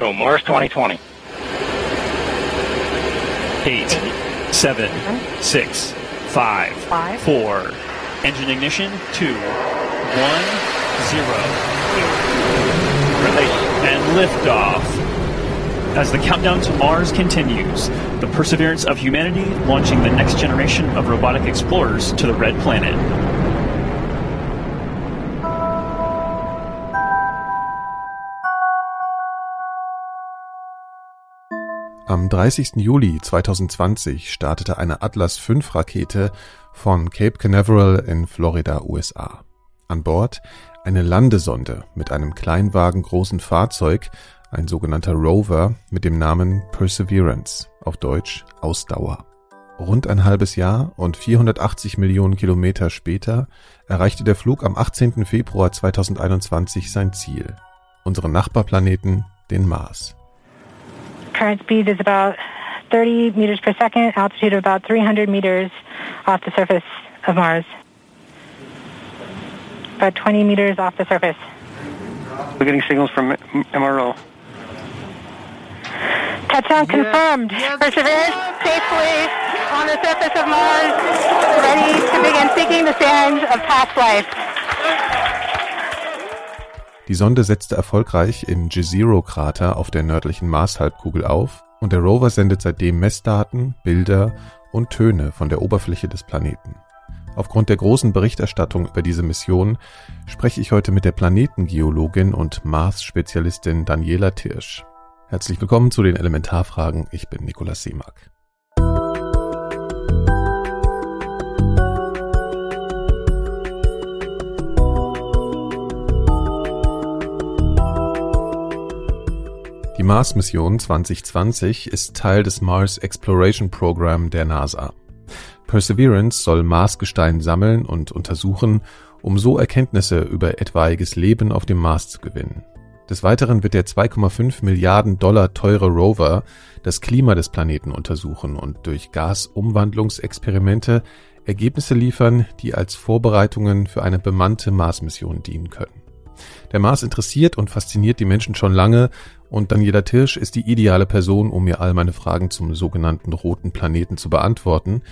Go Mars 2020. Eight, seven, six, five, Five. four. Engine ignition. Two, one, zero. Release. And liftoff. As the countdown to Mars continues, the perseverance of humanity launching the next generation of robotic explorers to the red planet. Am 30. Juli 2020 startete eine Atlas V Rakete von Cape Canaveral in Florida, USA. An Bord eine Landesonde mit einem kleinwagengroßen Fahrzeug, ein sogenannter Rover mit dem Namen Perseverance, auf Deutsch Ausdauer. Rund ein halbes Jahr und 480 Millionen Kilometer später erreichte der Flug am 18. Februar 2021 sein Ziel, unseren Nachbarplaneten, den Mars. Current speed is about 30 meters per second, altitude of about 300 meters off the surface of Mars. About 20 meters off the surface. We're getting signals from MRO. Touchdown confirmed. Perseverance safely on the surface of Mars, ready to begin seeking the sands of past life. Die Sonde setzte erfolgreich im Jezero-Krater auf der nördlichen Marshalbkugel auf und der Rover sendet seitdem Messdaten, Bilder und Töne von der Oberfläche des Planeten. Aufgrund der großen Berichterstattung über diese Mission spreche ich heute mit der Planetengeologin und Mars-Spezialistin Daniela Tirsch. Herzlich willkommen zu den Elementarfragen. Ich bin Nikolaus Seemack. Die Mars-Mission 2020 ist Teil des Mars Exploration Program der NASA. Perseverance soll Marsgestein sammeln und untersuchen, um so Erkenntnisse über etwaiges Leben auf dem Mars zu gewinnen. Des Weiteren wird der 2,5 Milliarden Dollar teure Rover das Klima des Planeten untersuchen und durch Gasumwandlungsexperimente Ergebnisse liefern, die als Vorbereitungen für eine bemannte Mars-Mission dienen können. Der Mars interessiert und fasziniert die Menschen schon lange und Daniela Tirsch ist die ideale Person, um mir all meine Fragen zum sogenannten roten Planeten zu beantworten.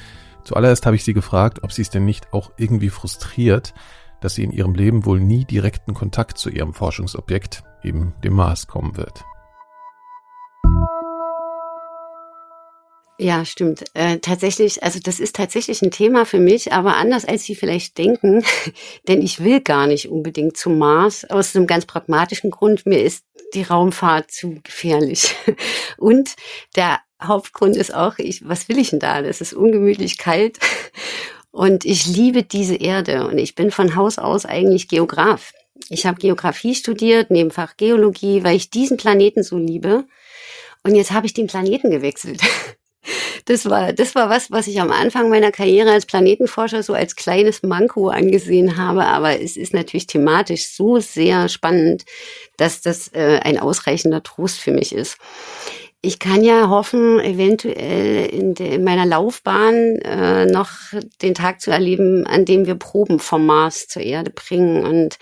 Zuallererst habe ich sie gefragt, ob sie es denn nicht auch irgendwie frustriert, dass sie in ihrem Leben wohl nie direkten Kontakt zu ihrem Forschungsobjekt, eben dem Mars, kommen wird. Ja, stimmt. Äh, tatsächlich, also das ist tatsächlich ein Thema für mich, aber anders als Sie vielleicht denken, denn ich will gar nicht unbedingt zum Mars aus einem ganz pragmatischen Grund. Mir ist die Raumfahrt zu gefährlich. Und der Hauptgrund ist auch, ich, was will ich denn da? Das ist ungemütlich kalt. Und ich liebe diese Erde und ich bin von Haus aus eigentlich Geograf. Ich habe Geografie studiert, Nebenfach Geologie, weil ich diesen Planeten so liebe. Und jetzt habe ich den Planeten gewechselt. Das war, das war was, was ich am Anfang meiner Karriere als Planetenforscher so als kleines Manko angesehen habe. Aber es ist natürlich thematisch so sehr spannend, dass das äh, ein ausreichender Trost für mich ist. Ich kann ja hoffen, eventuell in, de, in meiner Laufbahn äh, noch den Tag zu erleben, an dem wir Proben vom Mars zur Erde bringen und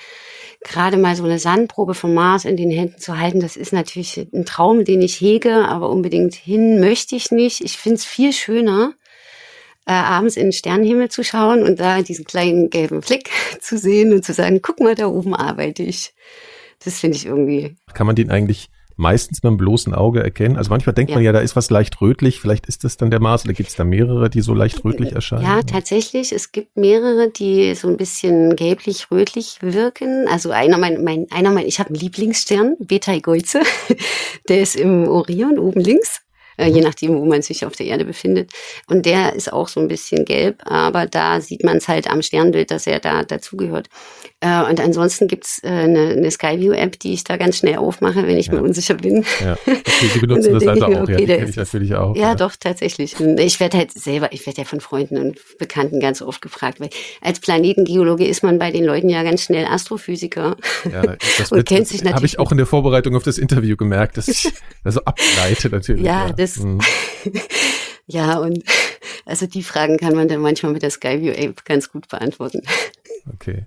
gerade mal so eine Sandprobe vom Mars in den Händen zu halten, das ist natürlich ein Traum, den ich hege, aber unbedingt hin möchte ich nicht. Ich finde es viel schöner, äh, abends in den Sternenhimmel zu schauen und da diesen kleinen gelben Fleck zu sehen und zu sagen, guck mal, da oben arbeite ich. Das finde ich irgendwie. Kann man den eigentlich meistens mit dem bloßen Auge erkennen? Also manchmal denkt Ja. man ja, da ist was leicht rötlich, vielleicht ist das dann der Mars oder gibt es da mehrere, die so leicht rötlich erscheinen? Ja, tatsächlich. Es gibt mehrere, die so ein bisschen gelblich-rötlich wirken. Also einer mein, mein einer mein, ich habe einen Lieblingsstern, Beta Egoize. Der ist im Orion oben links. Äh, je nachdem, wo man sich auf der Erde befindet. Und der ist auch so ein bisschen gelb, aber da sieht man es halt am Sternbild, dass er da dazugehört. Äh, und ansonsten gibt's äh, eine, eine Skyview-App, die ich da ganz schnell aufmache, wenn ich mir Ja. unsicher bin. Ja, okay, Sie benutzen das also mir, auch, ja, okay, die kenne ist ich natürlich auch. Ja, doch, tatsächlich. Und Ich werde halt selber, ich werde ja von Freunden und Bekannten ganz oft gefragt, weil als Planetengeologe ist man bei den Leuten ja ganz schnell Astrophysiker. Ja, das Und kennt sich Habe ich auch in der Vorbereitung auf das Interview gemerkt, dass ich das so ableite natürlich. Ja, das- Mhm. Ja, und also die Fragen kann man dann manchmal mit der Skyview App ganz gut beantworten. Okay.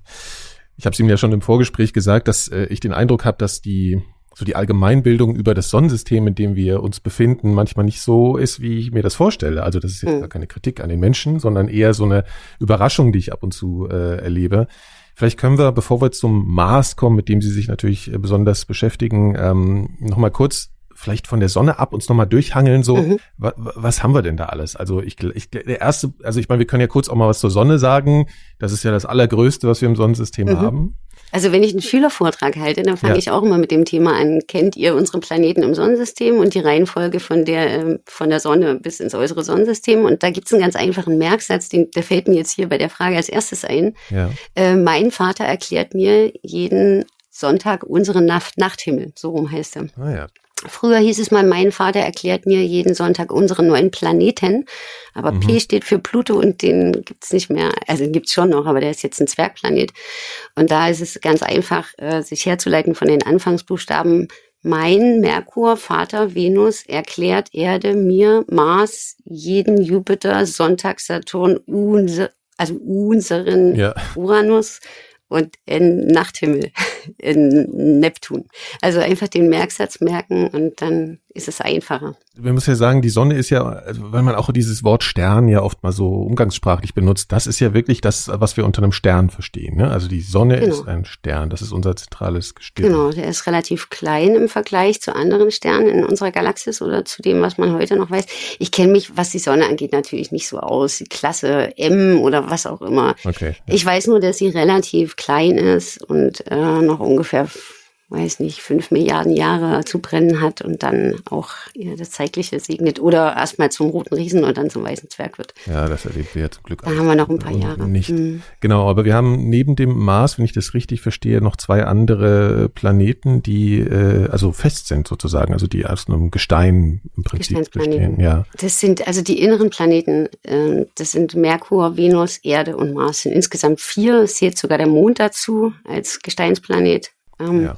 Ich habe es Ihnen ja schon im Vorgespräch gesagt, dass äh, ich den Eindruck habe, dass die so die Allgemeinbildung über das Sonnensystem, in dem wir uns befinden, manchmal nicht so ist, wie ich mir das vorstelle. Also das ist jetzt mhm. gar keine Kritik an den Menschen, sondern eher so eine Überraschung, die ich ab und zu äh, erlebe. Vielleicht können wir, bevor wir zum Mars kommen, mit dem Sie sich natürlich äh, besonders beschäftigen, ähm, nochmal kurz vielleicht von der Sonne ab uns nochmal durchhangeln, so, mhm. was, was haben wir denn da alles? Also ich, ich, der erste, also ich meine, wir können ja kurz auch mal was zur Sonne sagen. Das ist ja das Allergrößte, was wir im Sonnensystem mhm. haben. Also wenn ich einen Schülervortrag halte, dann fange ja. ich auch immer mit dem Thema an. Kennt ihr unsere Planeten im Sonnensystem und die Reihenfolge von der ähm, von der Sonne bis ins äußere Sonnensystem? Und da gibt es einen ganz einfachen Merksatz, den, der fällt mir jetzt hier bei der Frage als erstes ein. Ja. Äh, mein Vater erklärt mir jeden Sonntag unseren Nacht Nachthimmel, so rum heißt er. Ah ja, Früher hieß es mal, mein Vater erklärt mir jeden Sonntag unsere neuen Planeten. Aber mhm. P steht für Pluto und den gibt's nicht mehr. Also den gibt's schon noch, aber der ist jetzt ein Zwergplanet. Und da ist es ganz einfach, äh, sich herzuleiten von den Anfangsbuchstaben. Mein Merkur, Vater, Venus erklärt Erde, mir, Mars, jeden Jupiter, Sonntag, Saturn, unser, also unseren ja. Uranus und in Nachthimmel, in Neptun. Also einfach den Merksatz merken und dann ist es einfacher. Man muss ja sagen, die Sonne ist ja, also wenn man auch dieses Wort Stern ja oft mal so umgangssprachlich benutzt, das ist ja wirklich das, was wir unter einem Stern verstehen. Ne? Also die Sonne genau. ist ein Stern, das ist unser zentrales Gestirn. Genau, der ist relativ klein im Vergleich zu anderen Sternen in unserer Galaxis oder zu dem, was man heute noch weiß. Ich kenne mich, was die Sonne angeht, natürlich nicht so aus, die Klasse M oder was auch immer. Okay, ja. Ich weiß nur, dass sie relativ klein ist und äh, noch ungefähr weiß nicht, fünf Milliarden Jahre zu brennen hat und dann auch ja, das Zeitliche segnet oder erstmal zum roten Riesen und dann zum weißen Zwerg wird. Ja, das erlebt wir ja zum Glück. Da haben wir noch ein paar Jahre. Nicht. Mhm. Genau, aber wir haben neben dem Mars, wenn ich das richtig verstehe, noch zwei andere Planeten, die äh, also fest sind sozusagen, also die aus einem Gestein im Prinzip bestehen. Ja. Das sind also die inneren Planeten, äh, das sind Merkur, Venus, Erde und Mars. Sind insgesamt vier, es zählt sogar der Mond dazu als Gesteinsplanet. Ähm, ja.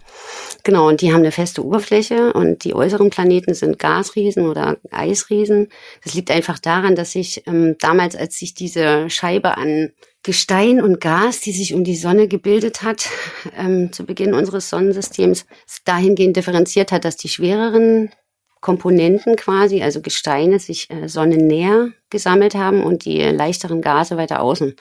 Genau, und die haben eine feste Oberfläche und die äußeren Planeten sind Gasriesen oder Eisriesen. Das liegt einfach daran, dass sich ähm, damals, als sich diese Scheibe an Gestein und Gas, die sich um die Sonne gebildet hat, ähm, zu Beginn unseres Sonnensystems, dahingehend differenziert hat, dass die schwereren Komponenten quasi, also Gesteine, sich äh, sonnennäher gesammelt haben und die leichteren Gase weiter außen.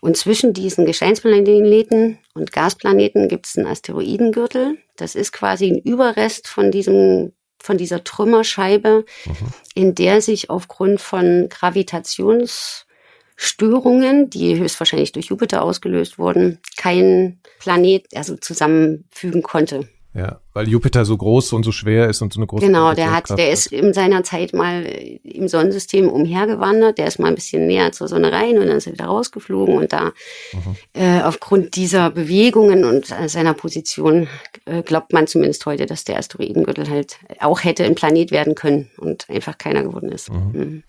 Und zwischen diesen Gesteinsplaneten und Gasplaneten gibt es einen Asteroidengürtel. Das ist quasi ein Überrest von diesem von dieser Trümmerscheibe, mhm. in der sich aufgrund von Gravitationsstörungen, die höchstwahrscheinlich durch Jupiter ausgelöst wurden, kein Planet also zusammenfügen konnte. Ja, weil Jupiter so groß und so schwer ist und so eine große Genau, der hat, der ist in seiner Zeit mal äh, im Sonnensystem umhergewandert, der ist mal ein bisschen näher zur Sonne rein und dann ist er wieder rausgeflogen und da mhm. äh, aufgrund dieser Bewegungen und äh, seiner Position äh, glaubt man zumindest heute, dass der Asteroidengürtel halt auch hätte ein Planet werden können und einfach keiner geworden ist. Mhm. Mhm.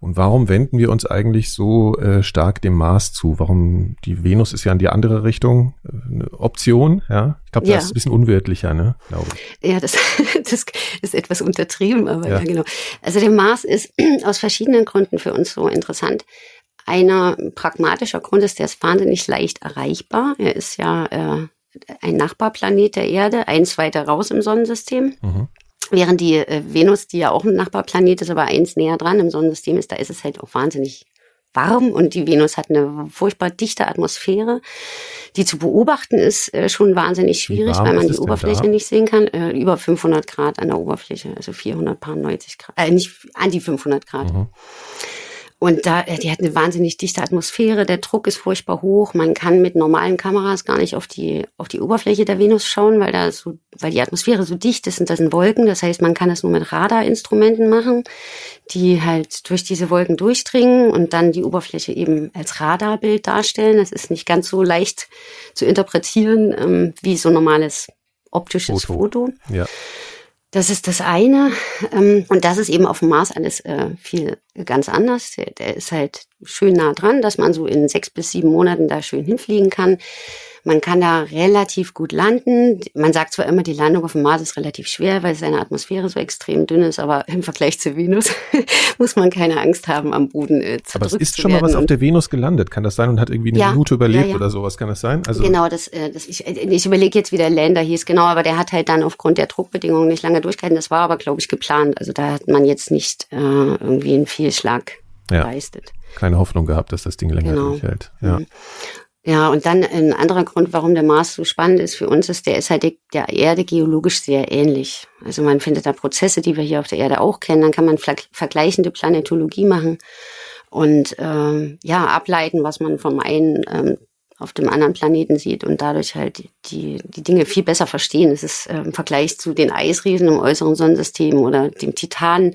Und warum wenden wir uns eigentlich so äh, stark dem Mars zu? Warum die Venus ist ja in die andere Richtung äh, eine Option, ja? Ich glaube, das ja. ist ein bisschen unwirtlicher, ne? Glaube ich. Ja, das, das ist etwas untertrieben, aber ja. ja, genau. Also der Mars ist aus verschiedenen Gründen für uns so interessant. Einer pragmatischer Grund ist, der ist wahnsinnig leicht erreichbar. Er ist ja äh, ein Nachbarplanet der Erde, eins weiter raus im Sonnensystem. Mhm. Während die äh, Venus, die ja auch ein Nachbarplanet ist, aber eins näher dran im Sonnensystem ist, da ist es halt auch wahnsinnig warm und die Venus hat eine furchtbar dichte Atmosphäre. Die zu beobachten ist äh, schon wahnsinnig schwierig, weil man die Oberfläche nicht sehen kann. Äh, über 500 Grad an der Oberfläche, also 490 Grad, äh, nicht an die 500 Grad. Mhm. Und da, äh, die hat eine wahnsinnig dichte Atmosphäre, der Druck ist furchtbar hoch. Man kann mit normalen Kameras gar nicht auf die, auf die Oberfläche der Venus schauen, weil da so, weil die Atmosphäre so dicht ist und da sind Wolken. Das heißt, man kann das nur mit Radarinstrumenten machen, die halt durch diese Wolken durchdringen und dann die Oberfläche eben als Radarbild darstellen. Das ist nicht ganz so leicht zu interpretieren ähm, wie so normales optisches Foto. Foto. Ja. Das ist das eine. Ähm, und das ist eben auf dem Mars alles äh, viel ganz anders. Der, der ist halt schön nah dran, dass man so in sechs bis sieben Monaten da schön hinfliegen kann. Man kann da relativ gut landen. Man sagt zwar immer, die Landung auf dem Mars ist relativ schwer, weil seine Atmosphäre so extrem dünn ist, aber im Vergleich zu Venus muss man keine Angst haben, am Boden äh, Aber es ist schon mal was auf der Venus gelandet, kann das sein? Und hat irgendwie eine Ja, Minute überlebt ja, ja. oder sowas, kann das sein? Also, Genau, das, äh, das ich, ich überlege jetzt, wie der Lander hieß, genau, aber der hat halt dann aufgrund der Druckbedingungen nicht lange durchgehalten. Das war aber, glaube ich, geplant. Also da hat man jetzt nicht äh, irgendwie einen Fehlschlag Ja. geleistet. keine Hoffnung gehabt, dass das Ding länger Genau. durchhält. Ja. Ja, und dann ein anderer Grund, warum der Mars so spannend ist für uns, ist, der ist halt der Erde geologisch sehr ähnlich. Also man findet da Prozesse, die wir hier auf der Erde auch kennen. Dann kann man ver- vergleichende Planetologie machen und ähm, ja ableiten, was man vom einen ähm, auf dem anderen Planeten sieht und dadurch halt die, die Dinge viel besser verstehen. Es ist äh, im Vergleich zu den Eisriesen im äußeren Sonnensystem oder dem Titan,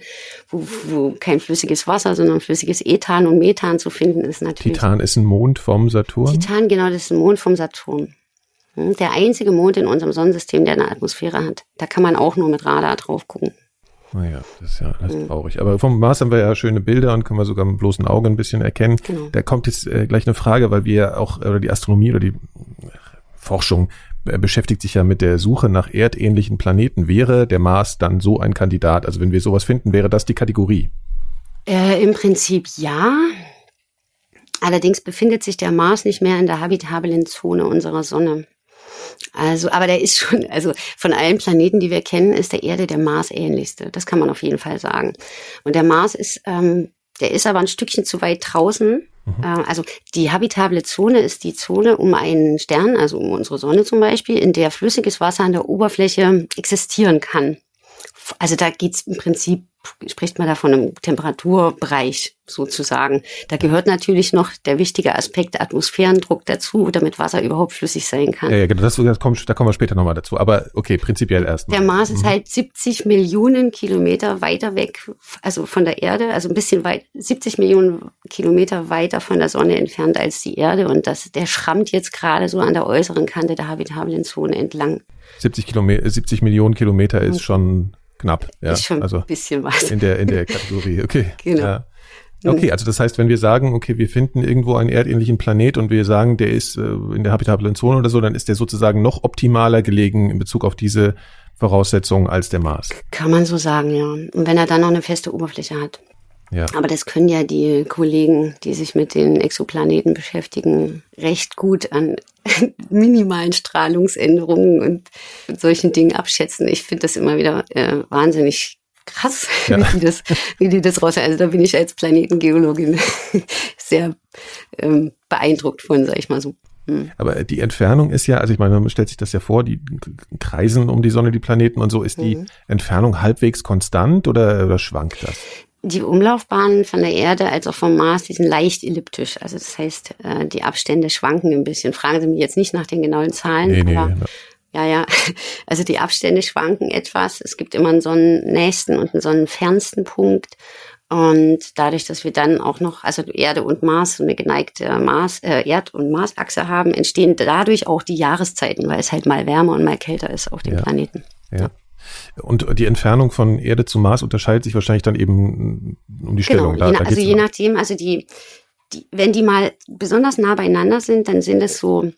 wo, wo kein flüssiges Wasser, sondern flüssiges Ethan und Methan zu finden ist natürlich. Titan ist ein Mond vom Saturn. Titan, genau, das ist ein Mond vom Saturn. Hm, Der einzige Mond in unserem Sonnensystem, der eine Atmosphäre hat. Da kann man auch nur mit Radar drauf gucken. Naja, das ist ja alles Mhm. traurig. Aber vom Mars haben wir ja schöne Bilder und können wir sogar mit bloßen Augen ein bisschen erkennen. Genau. Da kommt jetzt äh, gleich eine Frage, weil wir ja auch, oder die Astronomie oder die äh, Forschung äh, beschäftigt sich ja mit der Suche nach erdähnlichen Planeten. Wäre der Mars dann so ein Kandidat? Also wenn wir sowas finden, wäre das die Kategorie? Äh, Im Prinzip ja. Allerdings befindet sich der Mars nicht mehr in der habitablen Zone unserer Sonne. Also, aber der ist schon, also von allen Planeten, die wir kennen, ist der Erde der Mars ähnlichste. Das kann man auf jeden Fall sagen. Und der Mars ist, ähm, der ist aber ein Stückchen zu weit draußen. Äh, also die habitable Zone ist die Zone um einen Stern, also um unsere Sonne zum Beispiel, in der flüssiges Wasser an der Oberfläche existieren kann. Also da geht's im Prinzip, spricht man da von einem Temperaturbereich sozusagen. Da gehört natürlich noch der wichtige Aspekt Atmosphärendruck dazu, damit Wasser überhaupt flüssig sein kann. Ja, ja, genau, das, das kommt, da kommen wir später nochmal dazu. Aber okay, prinzipiell erstmal. Der Mars ist halt 70 Millionen Kilometer weiter weg, also von der Erde, also ein bisschen weit, 70 Millionen Kilometer weiter von der Sonne entfernt als die Erde. Und das, der schrammt jetzt gerade so an der äußeren Kante der habitablen Zone entlang. 70, Kilometer, 70 Millionen Kilometer ist schon knapp. Ja, ist schon also ein bisschen was. in der, in der Kategorie. Okay. Genau. Ja. Okay, also das heißt, wenn wir sagen, okay, wir finden irgendwo einen erdähnlichen Planet und wir sagen, der ist äh, in der habitablen Zone oder so, dann ist der sozusagen noch optimaler gelegen in Bezug auf diese Voraussetzungen als der Mars. Kann man so sagen, ja. Und wenn er dann noch eine feste Oberfläche hat. Ja. Aber das können ja die Kollegen, die sich mit den Exoplaneten beschäftigen, recht gut an minimalen Strahlungsänderungen und solchen Dingen abschätzen. Ich finde das immer wieder äh, wahnsinnig krass, Ja. wie die das, wie die das raus. Also da bin ich als Planetengeologin sehr ähm, beeindruckt von, sag ich mal so. Hm. Aber die Entfernung ist ja, also ich meine, man stellt sich das ja vor, die kreisen um die Sonne, die Planeten und so. Ist die Mhm. Entfernung halbwegs konstant oder, oder schwankt das? Die Umlaufbahnen von der Erde als auch vom Mars, die sind leicht elliptisch. Also das heißt, äh, die Abstände schwanken ein bisschen. Fragen Sie mich jetzt nicht nach den genauen Zahlen, Nee, nee, aber ne. ja, ja. Also die Abstände schwanken etwas. Es gibt immer einen sonnennächsten und einen sonnenfernsten Punkt. Und dadurch, dass wir dann auch noch, also Erde und Mars, so eine geneigte Mars, äh, Erd- und Marsachse haben, entstehen dadurch auch die Jahreszeiten, weil es halt mal wärmer und mal kälter ist auf dem Ja. Planeten. Ja. Und die Entfernung von Erde zu Mars unterscheidet sich wahrscheinlich dann eben um die Stellung. Genau, Da- je, da also je nachdem, also die, die, wenn die mal besonders nah beieinander sind, dann sind es so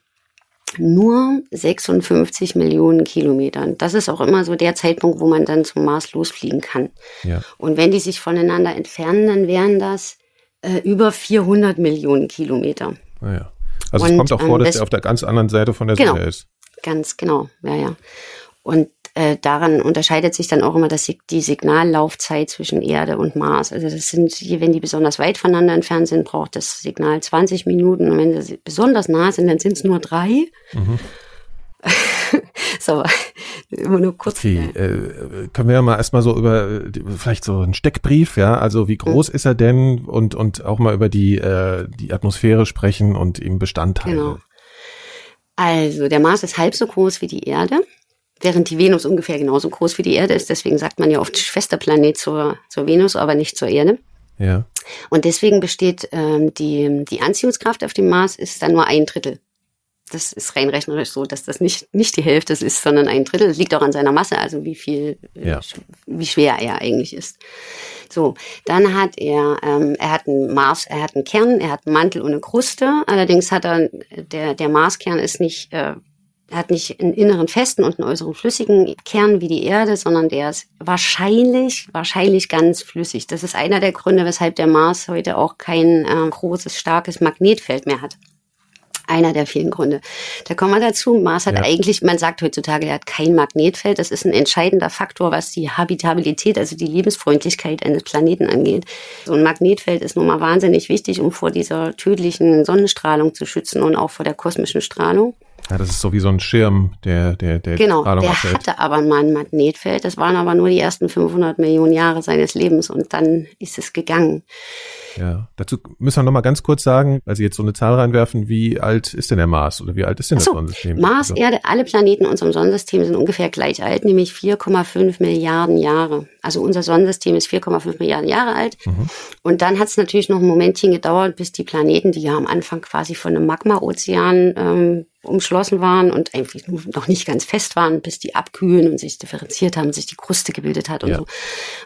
nur 56 Millionen Kilometer. Das ist auch immer so der Zeitpunkt, wo man dann zum Mars losfliegen kann. Ja. Und wenn die sich voneinander entfernen, dann wären das äh, über 400 Millionen Kilometer. Naja. Also es Und, kommt auch vor, ähm, dass das- der auf der ganz anderen Seite von der Genau. Sonne ist. Ganz genau, ja, ja. Und äh, daran unterscheidet sich dann auch immer das, die Signallaufzeit zwischen Erde und Mars. Also das sind, wenn die besonders weit voneinander entfernt sind, braucht das Signal 20 Minuten. Und wenn sie besonders nah sind, dann sind es nur drei. Mhm. so, immer nur kurz. Okay, äh, können wir ja mal erstmal so über vielleicht so einen Steckbrief, ja, also wie Mhm. groß ist er denn und und auch mal über die äh, die Atmosphäre sprechen und eben Bestandteile. Genau. Also, der Mars ist halb so groß wie die Erde, während die Venus ungefähr genauso groß wie die Erde ist. Deswegen sagt man ja oft Schwesterplanet zur, zur Venus, aber nicht zur Erde. Ja. Und deswegen besteht ähm, die, die Anziehungskraft auf dem Mars ist dann nur ein Drittel Das ist rein rechnerisch so, dass das nicht, nicht die Hälfte ist, sondern ein Drittel. Das liegt auch an seiner Masse, also wie viel, äh, Ja. wie schwer er eigentlich ist. So, dann hat er, ähm, er hat einen Mars, er hat einen Kern, er hat einen Mantel und eine Kruste. Allerdings hat er, der, der Marskern ist nicht, äh, er hat nicht einen inneren festen und einen äußeren flüssigen Kern wie die Erde, sondern der ist wahrscheinlich, wahrscheinlich ganz flüssig. Das ist einer der Gründe, weshalb der Mars heute auch kein äh, großes, starkes Magnetfeld mehr hat. Einer der vielen Gründe. Da kommen wir dazu. Mars hat Ja. eigentlich, man sagt heutzutage, er hat kein Magnetfeld. Das ist ein entscheidender Faktor, was die Habitabilität, also die Lebensfreundlichkeit eines Planeten angeht. So ein Magnetfeld ist nun mal wahnsinnig wichtig, um vor dieser tödlichen Sonnenstrahlung zu schützen und auch vor der kosmischen Strahlung. Ja, das ist so wie so ein Schirm, der, der, der Genau, Strahlung der abhält. hatte aber mal ein Magnetfeld. Das waren aber nur die ersten 500 Millionen Jahre seines Lebens und dann ist es gegangen. Ja, dazu müssen wir noch mal ganz kurz sagen, weil Sie jetzt so eine Zahl reinwerfen, wie alt ist denn der Mars oder wie alt ist denn das So, Sonnensystem? Mars, Also, Erde, alle Planeten in unserem Sonnensystem sind ungefähr gleich alt, nämlich 4,5 Milliarden Jahre. Also unser Sonnensystem ist 4,5 Milliarden Jahre alt. Mhm. Und dann hat es natürlich noch ein Momentchen gedauert, bis die Planeten, die ja am Anfang quasi von einem Magma-Ozean ähm, umschlossen waren und eigentlich nur noch nicht ganz fest waren, bis die abkühlen und sich differenziert haben, sich die Kruste gebildet hat und Ja. so.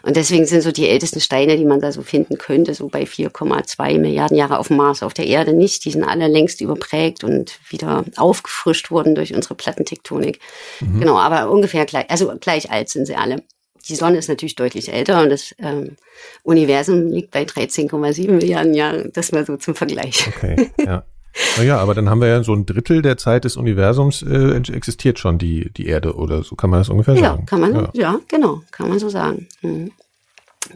Und deswegen sind so die ältesten Steine, die man da so finden könnte, so bei 4,2 Milliarden Jahre auf dem Mars, auf der Erde nicht. Die sind alle längst überprägt und wieder aufgefrischt worden durch unsere Plattentektonik. Genau, aber ungefähr gleich, also gleich alt sind sie alle. Die Sonne ist natürlich deutlich älter und das ähm, Universum liegt bei 13,7 Milliarden Jahren. Das mal so zum Vergleich. Okay, ja. Naja, aber dann haben wir ja so ein Drittel der Zeit des Universums äh, existiert schon die, die Erde oder so kann man das ungefähr Ja, sagen. kann man, Ja. ja. genau, kann man so sagen. Mhm.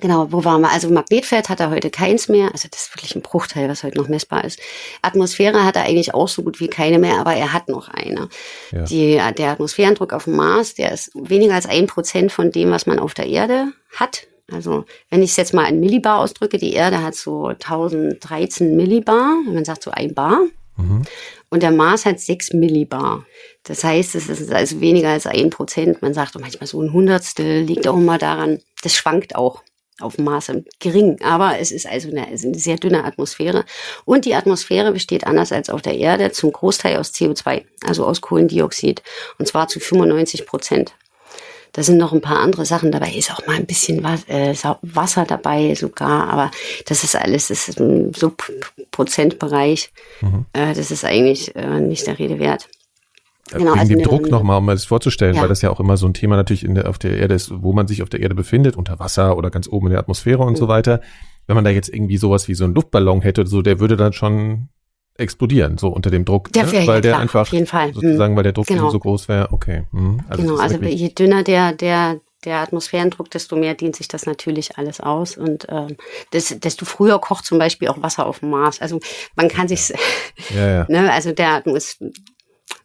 Genau, wo waren wir? Also Magnetfeld hat er heute keins mehr. Also das ist wirklich ein Bruchteil, was heute noch messbar ist. Atmosphäre hat er eigentlich auch so gut wie keine mehr, aber er hat noch eine. Ja. Die, der Atmosphärendruck auf dem Mars, der ist weniger als ein Prozent von dem, was man auf der Erde hat. Also wenn ich es jetzt mal in Millibar ausdrücke, die Erde hat so 1013 Millibar, man sagt so ein Bar. Und der Mars hat 6 Millibar. Das heißt, es ist also weniger als ein Prozent. Man sagt manchmal so ein Hundertstel, liegt auch immer daran. Das schwankt auch auf Mars gering. Aber es ist also eine, eine sehr dünne Atmosphäre. Und die Atmosphäre besteht anders als auf der Erde zum Großteil aus CO2, also aus Kohlendioxid. Und zwar zu 95 Prozent. Da sind noch ein paar andere Sachen dabei. Ist auch mal ein bisschen Was- äh, Wasser dabei sogar, aber das ist alles, das ist im Subprozentbereich. Äh, das ist eigentlich äh, nicht der Rede wert. Genau, Wegen also dem Druck nochmal, um das vorzustellen, Ja. weil das ja auch immer so ein Thema natürlich in der, auf der Erde ist, wo man sich auf der Erde befindet, unter Wasser oder ganz oben in der Atmosphäre und Mhm. so weiter. Wenn man da jetzt irgendwie sowas wie so einen Luftballon hätte, oder so, der würde dann schon explodieren, so unter dem Druck. Der ne? weil ja der klar, einfach auf jeden Fall. sozusagen, Hm. weil der Druck Genau. eben so groß wäre. Okay. Hm. Also genau, also je dünner der, der, der Atmosphärendruck, desto mehr dehnt sich das natürlich alles aus. Und ähm, das, desto früher kocht zum Beispiel auch Wasser auf dem Mars. Also man kann sich, ja, ja. ne, also der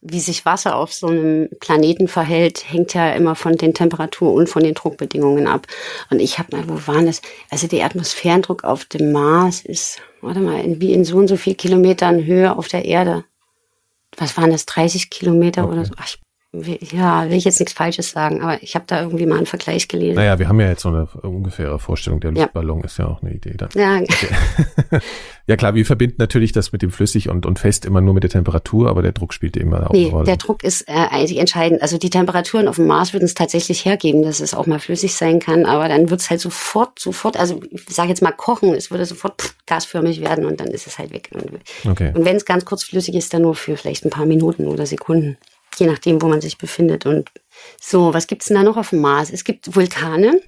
wie sich Wasser auf so einem Planeten verhält, hängt ja immer von den Temperatur- und von den Druckbedingungen ab. Und ich habe mal, wo waren das? Also der Atmosphärendruck auf dem Mars ist, warte mal, in, wie in so und so viel Kilometern Höhe auf der Erde. Was waren das? 30 Kilometer oder so? Ach, ich, ja, will ich jetzt nichts Falsches sagen, aber ich habe da irgendwie mal einen Vergleich gelesen. Naja, wir haben ja jetzt so eine ungefähre Vorstellung. Der Ja. Luftballon ist ja auch eine Idee. Dann. Ja, Ja klar, wir verbinden natürlich das mit dem Flüssig und, und Fest immer nur mit der Temperatur, aber der Druck spielt immer auch eine Nee, Rolle. der Druck ist äh, eigentlich entscheidend. Also die Temperaturen auf dem Mars würden es tatsächlich hergeben, dass es auch mal flüssig sein kann, aber dann wird es halt sofort, sofort, also ich sage jetzt mal kochen, es würde sofort pff, gasförmig werden und dann ist es halt weg. Und, Okay. und wenn es ganz kurz flüssig ist, dann nur für vielleicht ein paar Minuten oder Sekunden, je nachdem, wo man sich befindet. Und so, was gibt's denn da noch auf dem Mars? Es gibt Vulkane.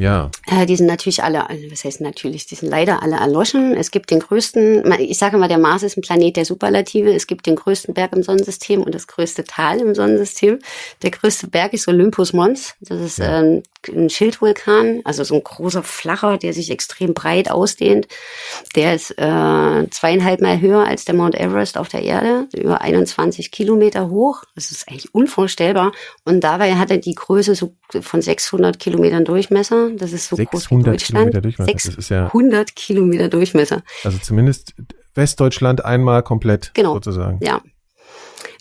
Ja, Äh, die sind natürlich alle, also was heißt natürlich, die sind leider alle erloschen. Es gibt den größten, ich sage mal, der Mars ist ein Planet der Superlative. Es gibt den größten Berg im Sonnensystem und das größte Tal im Sonnensystem. Der größte Berg ist Olympus Mons. Das ist Ja. ähm, ein Schildvulkan, also so ein großer Flacher, der sich extrem breit ausdehnt. Der ist äh, zweieinhalb Mal höher als der Mount Everest auf der Erde, über 21 Kilometer hoch. Das ist eigentlich unvorstellbar. Und dabei hat er die Größe so von 600 Kilometern Durchmesser. Das ist so groß wie 600 Deutschland. Kilometer Durchmesser, das ist ja- 600 Kilometer Durchmesser. also zumindest Westdeutschland einmal komplett Genau. sozusagen. Ja.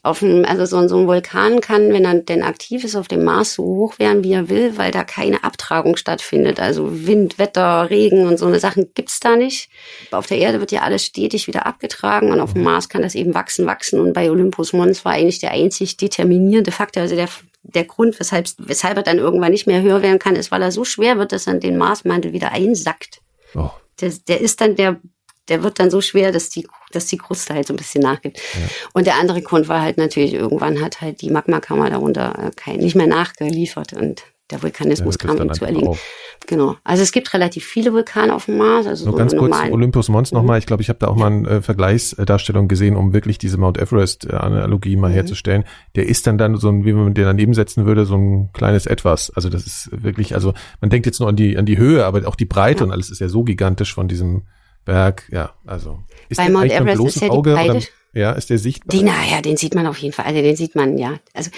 Auf dem, also so, so ein Vulkan kann, wenn er denn aktiv ist, auf dem Mars so hoch werden, wie er will, weil da keine Abtragung stattfindet. Also Wind, Wetter, Regen und so eine Sachen gibt's da nicht. Auf der Erde wird ja alles stetig wieder abgetragen und auf dem Mars kann das eben wachsen, wachsen. Und bei Olympus Mons war eigentlich der einzig determinierende Faktor, also der der Grund, weshalb, weshalb er dann irgendwann nicht mehr höher werden kann, ist, weil er so schwer wird, dass er den Marsmantel wieder einsackt. Oh. Der, der ist dann, der, der wird dann so schwer, dass die, dass die Kruste halt so ein bisschen nachgibt. Ja. Und der andere Grund war halt natürlich, irgendwann hat halt die Magmakammer darunter äh, kein, nicht mehr nachgeliefert und der Vulkanismus ja, kam ihm zu erliegen. Auf. Genau. Also es gibt relativ viele Vulkane auf dem Mars. Also Nur so ganz kurz Olympus Mons mhm. nochmal. Ich glaube, ich habe da auch mal eine äh, Vergleichsdarstellung gesehen, um wirklich diese Mount Everest-Analogie mal mhm. herzustellen. Der ist dann dann so ein, wie man den daneben setzen würde, so ein kleines Etwas. Also das ist wirklich, also man denkt jetzt nur an die, an die Höhe, aber auch die Breite ja. und alles ist ja so gigantisch von diesem Berg. Ja, also. Ist Bei Mount Everest ist ja Auge, die Breite. Oder, ja, ist der sichtbar? Die, naja, den sieht man auf jeden Fall. Also den sieht man, ja. Also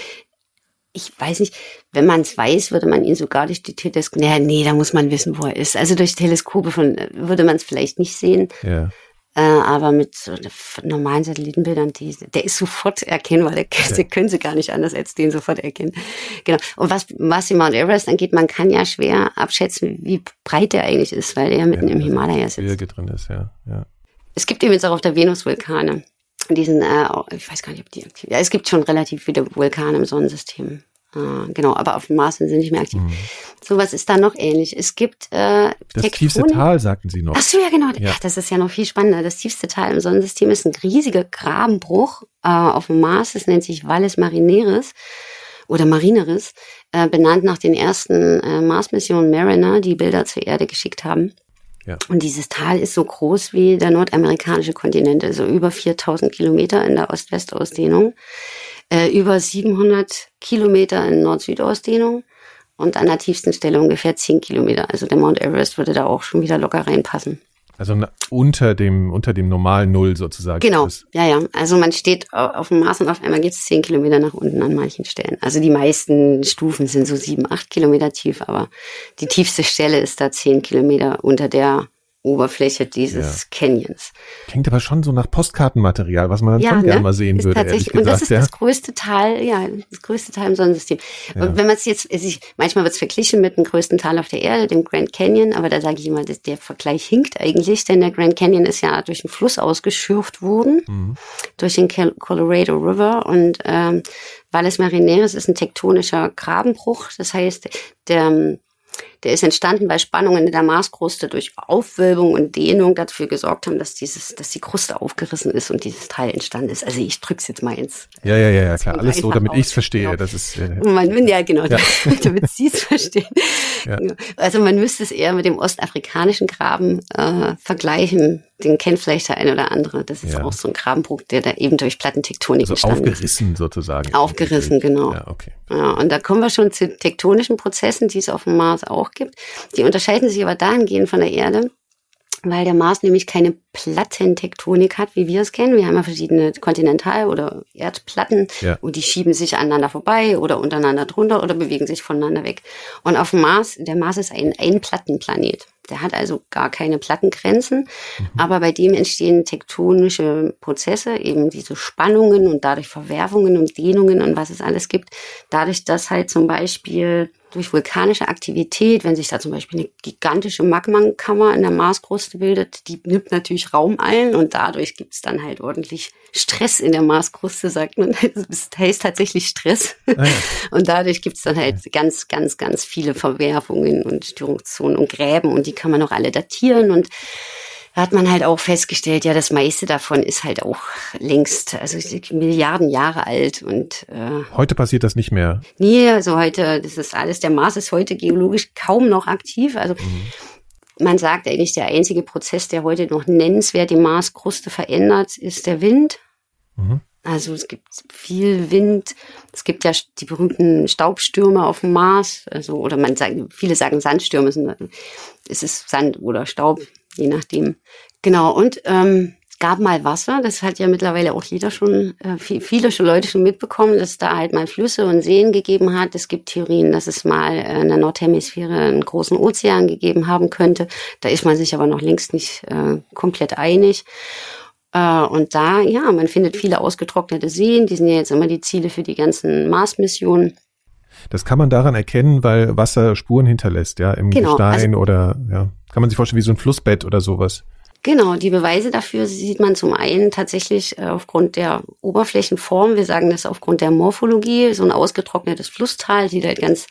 ich weiß nicht, wenn man es weiß, würde man ihn sogar durch die Teleskope, naja, nee, da muss man wissen, wo er ist. Also durch Teleskope von, würde man es vielleicht nicht sehen. Ja. Äh, aber mit so normalen Satellitenbildern, die, der ist sofort erkennbar. Der, ja. der können sie gar nicht anders als den sofort erkennen. Genau. Und was, was die Mount Everest angeht, man kann ja schwer abschätzen, wie breit der eigentlich ist, weil er mitten ja, im Himalaya sitzt. Gebirge drin ist, ja, ja. Es gibt übrigens auch auf der Venus Vulkane diesen, äh, ich weiß gar nicht, ob die aktiv Ja, es gibt schon relativ viele Vulkane im Sonnensystem. Äh, genau, aber auf dem Mars sind sie nicht mehr aktiv. Mhm. So was ist da noch ähnlich. Es gibt äh, Das Tektonik. tiefste Tal, sagten Sie noch. Ach so, ja, genau. Ja. Ach, das ist ja noch viel spannender. Das tiefste Tal im Sonnensystem ist ein riesiger Grabenbruch äh, auf dem Mars. Das nennt sich Valles Marineris oder Marineris, äh, benannt nach den ersten äh, Mars-Missionen Mariner, die Bilder zur Erde geschickt haben. Ja. Und dieses Tal ist so groß wie der nordamerikanische Kontinent, also über 4000 Kilometer in der Ost-West-Ausdehnung, äh, über 700 Kilometer in Nord-Süd-Ausdehnung und an der tiefsten Stelle ungefähr 10 Kilometer. Also der Mount Everest würde da auch schon wieder locker reinpassen. Also unter dem, unter dem normalen Null sozusagen. Genau, ja, ja. Also man steht auf dem Mars und auf einmal geht es zehn Kilometer nach unten an manchen Stellen. Also die meisten Stufen sind so sieben, acht Kilometer tief, aber die tiefste Stelle ist da zehn Kilometer unter der Oberfläche dieses ja. Canyons. Klingt aber schon so nach Postkartenmaterial, was man dann ja, schon ne? gerne mal sehen ist würde. Tatsächlich. Und das ist ja? das größte Teil, ja, das größte Teil im Sonnensystem. Und wenn man es jetzt, ich, manchmal wird es verglichen mit dem größten Teil auf der Erde, dem Grand Canyon, aber da sage ich immer, der Vergleich hinkt eigentlich, denn der Grand Canyon ist ja durch einen Fluss ausgeschürft worden, mhm. durch den Colorado River und ähm, Valles Marineris ist ein tektonischer Grabenbruch. Das heißt, der der ist entstanden, weil Spannungen in der Marskruste durch Aufwölbung und Dehnung dafür gesorgt haben, dass dieses, dass die Kruste aufgerissen ist und dieses Teil entstanden ist. Also ich drück's jetzt mal ins. Ja, ja, ja, ja klar. Alles so, damit ich's verstehe. Genau. Das ist. Äh, man, ja, genau, ja. damit Sie's verstehen. Ja. Genau. Also man müsste es eher mit dem ostafrikanischen Graben äh, vergleichen. Den kennt vielleicht der eine oder andere. Das ist ja. auch so ein Grabenbruch, der da eben durch Plattentektonik also aufgerissen ist. sozusagen. Aufgerissen, genau. Ja, okay. Ja, und da kommen wir schon zu tektonischen Prozessen, die es auf dem Mars auch gibt. Die unterscheiden sich aber dahingehend von der Erde, weil der Mars nämlich keine Plattentektonik hat, wie wir es kennen. Wir haben ja verschiedene Kontinental- oder Erdplatten ja. und die schieben sich aneinander vorbei oder untereinander drunter oder bewegen sich voneinander weg. Und auf dem Mars, der Mars ist ein Einplattenplanet. Der hat also gar keine Plattengrenzen, mhm. aber bei dem entstehen tektonische Prozesse, eben diese Spannungen und dadurch Verwerfungen und Dehnungen und was es alles gibt. Dadurch, dass halt zum Beispiel durch vulkanische Aktivität, wenn sich da zum Beispiel eine gigantische Magmakammer in der Marskruste bildet, die nimmt natürlich Raum ein und dadurch gibt es dann halt ordentlich Stress in der Marskruste, sagt man. Das heißt tatsächlich Stress. Ah ja. Und dadurch gibt es dann halt ganz, ganz, ganz viele Verwerfungen und Störungszonen und Gräben und die kann man auch alle datieren und da hat man halt auch festgestellt, ja, das meiste davon ist halt auch längst, also Milliarden Jahre alt und äh, heute passiert das nicht mehr. Nee, also heute, das ist alles, der Mars ist heute geologisch kaum noch aktiv. Also mhm. man sagt eigentlich, der einzige Prozess, der heute noch nennenswert die Marskruste verändert, ist der Wind. Mhm. Also es gibt viel Wind. Es gibt ja die berühmten Staubstürme auf dem Mars. Also, oder man sagt, viele sagen Sandstürme. Es ist Sand oder Staub, je nachdem. Genau, und ähm, gab mal Wasser, das hat ja mittlerweile auch jeder schon, äh, viele schon Leute schon mitbekommen, dass da halt mal Flüsse und Seen gegeben hat. Es gibt Theorien, dass es mal äh, in der Nordhemisphäre einen großen Ozean gegeben haben könnte. Da ist man sich aber noch längst nicht äh, komplett einig. Äh, und da, ja, man findet viele ausgetrocknete Seen. Die sind ja jetzt immer die Ziele für die ganzen Mars-Missionen. Das kann man daran erkennen, weil Wasser Spuren hinterlässt, ja, im Genau, Gestein also- oder, ja. Kann man sich vorstellen, wie so ein Flussbett oder sowas. Genau, die Beweise dafür sieht man zum einen tatsächlich äh, aufgrund der Oberflächenform. Wir sagen das aufgrund der Morphologie. So ein ausgetrocknetes Flusstal sieht halt ganz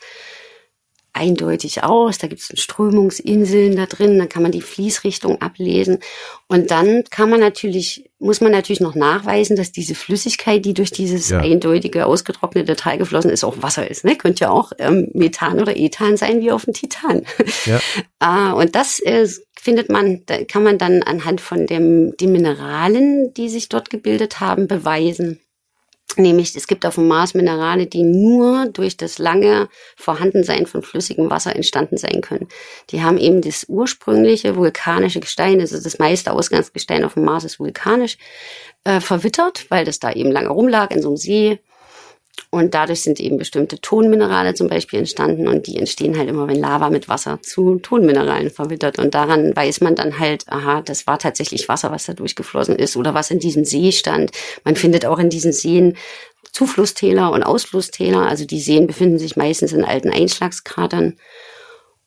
eindeutig aus. Da gibt es Strömungsinseln da drin, dann kann man die Fließrichtung ablesen. Und dann kann man natürlich, muss man natürlich noch nachweisen, dass diese Flüssigkeit, die durch dieses Ja. eindeutige, ausgetrocknete Tal geflossen ist, auch Wasser ist. Ne? Könnte ja auch ähm, Methan oder Ethan sein, wie auf dem Titan. Ja. Ah, und das äh, findet man, da kann man dann anhand von dem, den Mineralen, die sich dort gebildet haben, beweisen. Nämlich, es gibt auf dem Mars Minerale, die nur durch das lange Vorhandensein von flüssigem Wasser entstanden sein können. Die haben eben das ursprüngliche vulkanische Gestein, also das meiste Ausgangsgestein auf dem Mars ist vulkanisch, äh, verwittert, weil das da eben lange rumlag in so einem See. Und dadurch sind eben bestimmte Tonminerale zum Beispiel entstanden und die entstehen halt immer, wenn Lava mit Wasser zu Tonmineralen verwittert. Und daran weiß man dann halt, aha, das war tatsächlich Wasser, was da durchgeflossen ist oder was in diesem See stand. Man findet auch in diesen Seen Zuflusstäler und Ausflusstäler. Also die Seen befinden sich meistens in alten Einschlagskratern.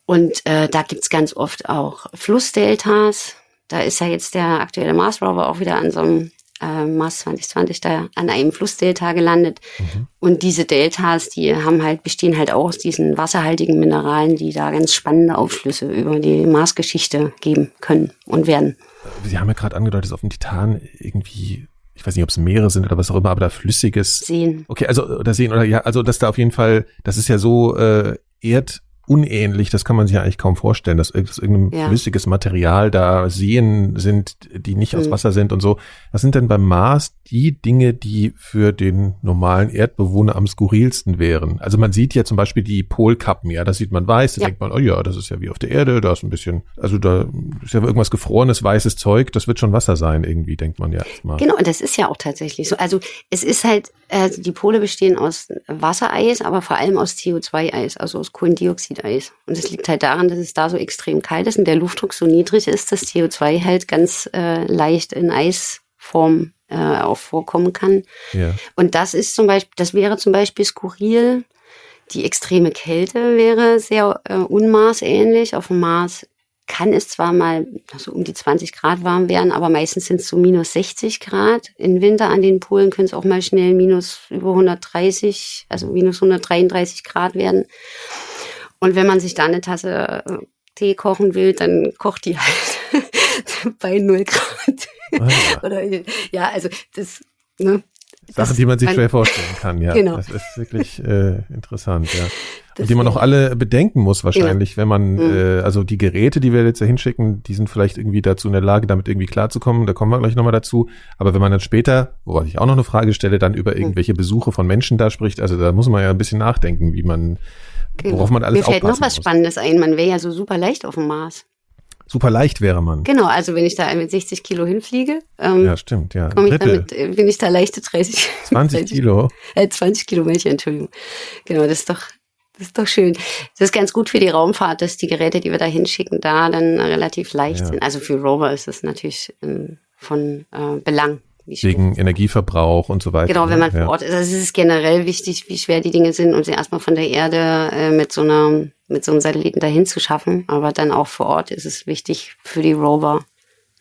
Und äh, da gibt's ganz oft auch Flussdeltas. Da ist ja jetzt der aktuelle Mars Rover auch wieder an so einem äh, Mars 2020 da an einem Flussdelta gelandet. Und diese Deltas, die haben halt, bestehen halt auch aus diesen wasserhaltigen Mineralen, die da ganz spannende Aufschlüsse über die Marsgeschichte geben können und werden. Sie haben ja gerade angedeutet, dass auf dem Titan irgendwie, ich weiß nicht, ob es Meere sind oder was auch immer, aber da flüssiges. Sehen. Okay, also oder sehen oder ja, also dass da auf jeden Fall, das ist ja so äh, erdunähnlich, das kann man sich ja eigentlich kaum vorstellen, dass, irg- dass irgendein Ja. flüssiges Material da Seen sind, die nicht aus Mhm. Wasser sind und so. Was sind denn beim Mars die Dinge, die für den normalen Erdbewohner am skurrilsten wären? Also man sieht ja zum Beispiel die Polkappen, ja, das sieht man weiß, da Ja. denkt man, oh ja, das ist ja wie auf der Erde, da ist ein bisschen, also da ist ja irgendwas gefrorenes, weißes Zeug, das wird schon Wasser sein irgendwie, denkt man ja erstmal. Genau, und das ist ja auch tatsächlich so. Also es ist halt, äh, die Pole bestehen aus Wassereis, aber vor allem aus CO2-Eis, also aus Kohlendioxideis. Und es liegt halt daran, dass es da so extrem kalt ist und der Luftdruck so niedrig ist, dass CO2 halt ganz äh, leicht in Eisform äh, auch vorkommen kann. Ja. Und das ist zum Beispiel, das wäre zum Beispiel skurril. Die extreme Kälte wäre sehr äh, unmaßähnlich. Auf dem Mars kann es zwar mal so um die 20 Grad warm werden, aber meistens sind es so minus 60 Grad. Im Winter an den Polen können es auch mal schnell minus über 130, also minus 133 Grad werden. Und wenn man sich da eine Tasse äh, Tee kochen will, dann kocht die halt bei 0 Grad. Ah, ja. Oder, ja, also das, ne, Sachen, das- die man sich schwer vorstellen kann, ja. Genau. Das ist wirklich äh, interessant, ja. Und die man auch alle bedenken muss wahrscheinlich, wenn man, Mhm. äh, also die Geräte, die wir jetzt da hinschicken, die sind vielleicht irgendwie dazu in der Lage, damit irgendwie klarzukommen, da kommen wir gleich nochmal dazu. Aber wenn man dann später, wobei ich auch noch eine Frage stelle, dann Mhm. über irgendwelche Besuche von Menschen da spricht, also da muss man ja ein bisschen nachdenken, wie man, worauf man alles Genau. Mir fällt noch was muss. Spannendes ein. Man wäre ja so super leicht auf dem Mars. Super leicht wäre man. Genau, also wenn ich da mit 60 Kilo hinfliege, ähm, Ja, stimmt, ja. komme ich damit, äh, bin ich da leichte 30, 20 Kilo. Äh, 20 Kilometer, Entschuldigung. Genau, das ist doch, das ist doch schön. Das ist ganz gut für die Raumfahrt, dass die Geräte, die wir da hinschicken, da dann relativ leicht Ja. sind. Also für Rover ist das natürlich ähm, von äh, Belang. Wegen Energieverbrauch und so weiter. Genau, wenn man ja. vor Ort ist. Also es ist generell wichtig, wie schwer die Dinge sind und sie erstmal von der Erde äh, mit so einer, mit so einem Satelliten dahin zu schaffen. Aber dann auch vor Ort ist es wichtig für die Rover,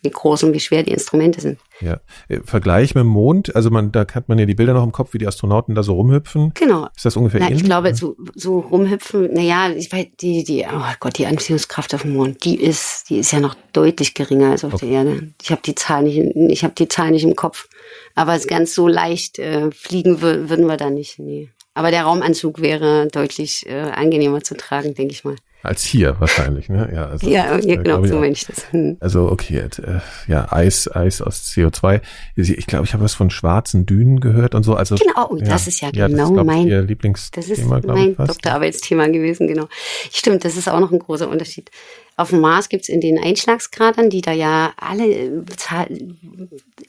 wie groß und wie schwer die Instrumente sind. Ja. Äh, Vergleich mit dem Mond, also man, da hat man ja die Bilder noch im Kopf, wie die Astronauten da so rumhüpfen. Genau. Ist das ungefähr Na, ich ähnlich? glaube, so, so rumhüpfen, naja, ich weiß, die, die, oh Gott, die Anziehungskraft auf dem Mond, die ist, die ist ja noch deutlich geringer als auf der Erde. Ich habe die Zahl nicht, ich habe die Zahl nicht im Kopf. Aber es ganz so leicht äh, fliegen wür würden wir da nicht, nee. Aber der Raumanzug wäre deutlich äh, angenehmer zu tragen, denke ich mal. Als hier wahrscheinlich, ne? Ja, also, Ja, ja genau, so meine ich das. Hm. Also okay, äh, ja, Eis, Eis aus CO2. Ich glaube, ich habe was von schwarzen Dünen gehört und so. Also Genau, oh, das ist ja das genau ist, glaub ich, mein- Ihr Das Lieblingsthema, ist mein fast. Doktorarbeitsthema gewesen, genau. Stimmt, das ist auch noch ein großer Unterschied. Auf dem Mars gibt's in den Einschlagskratern, die da ja alle äh,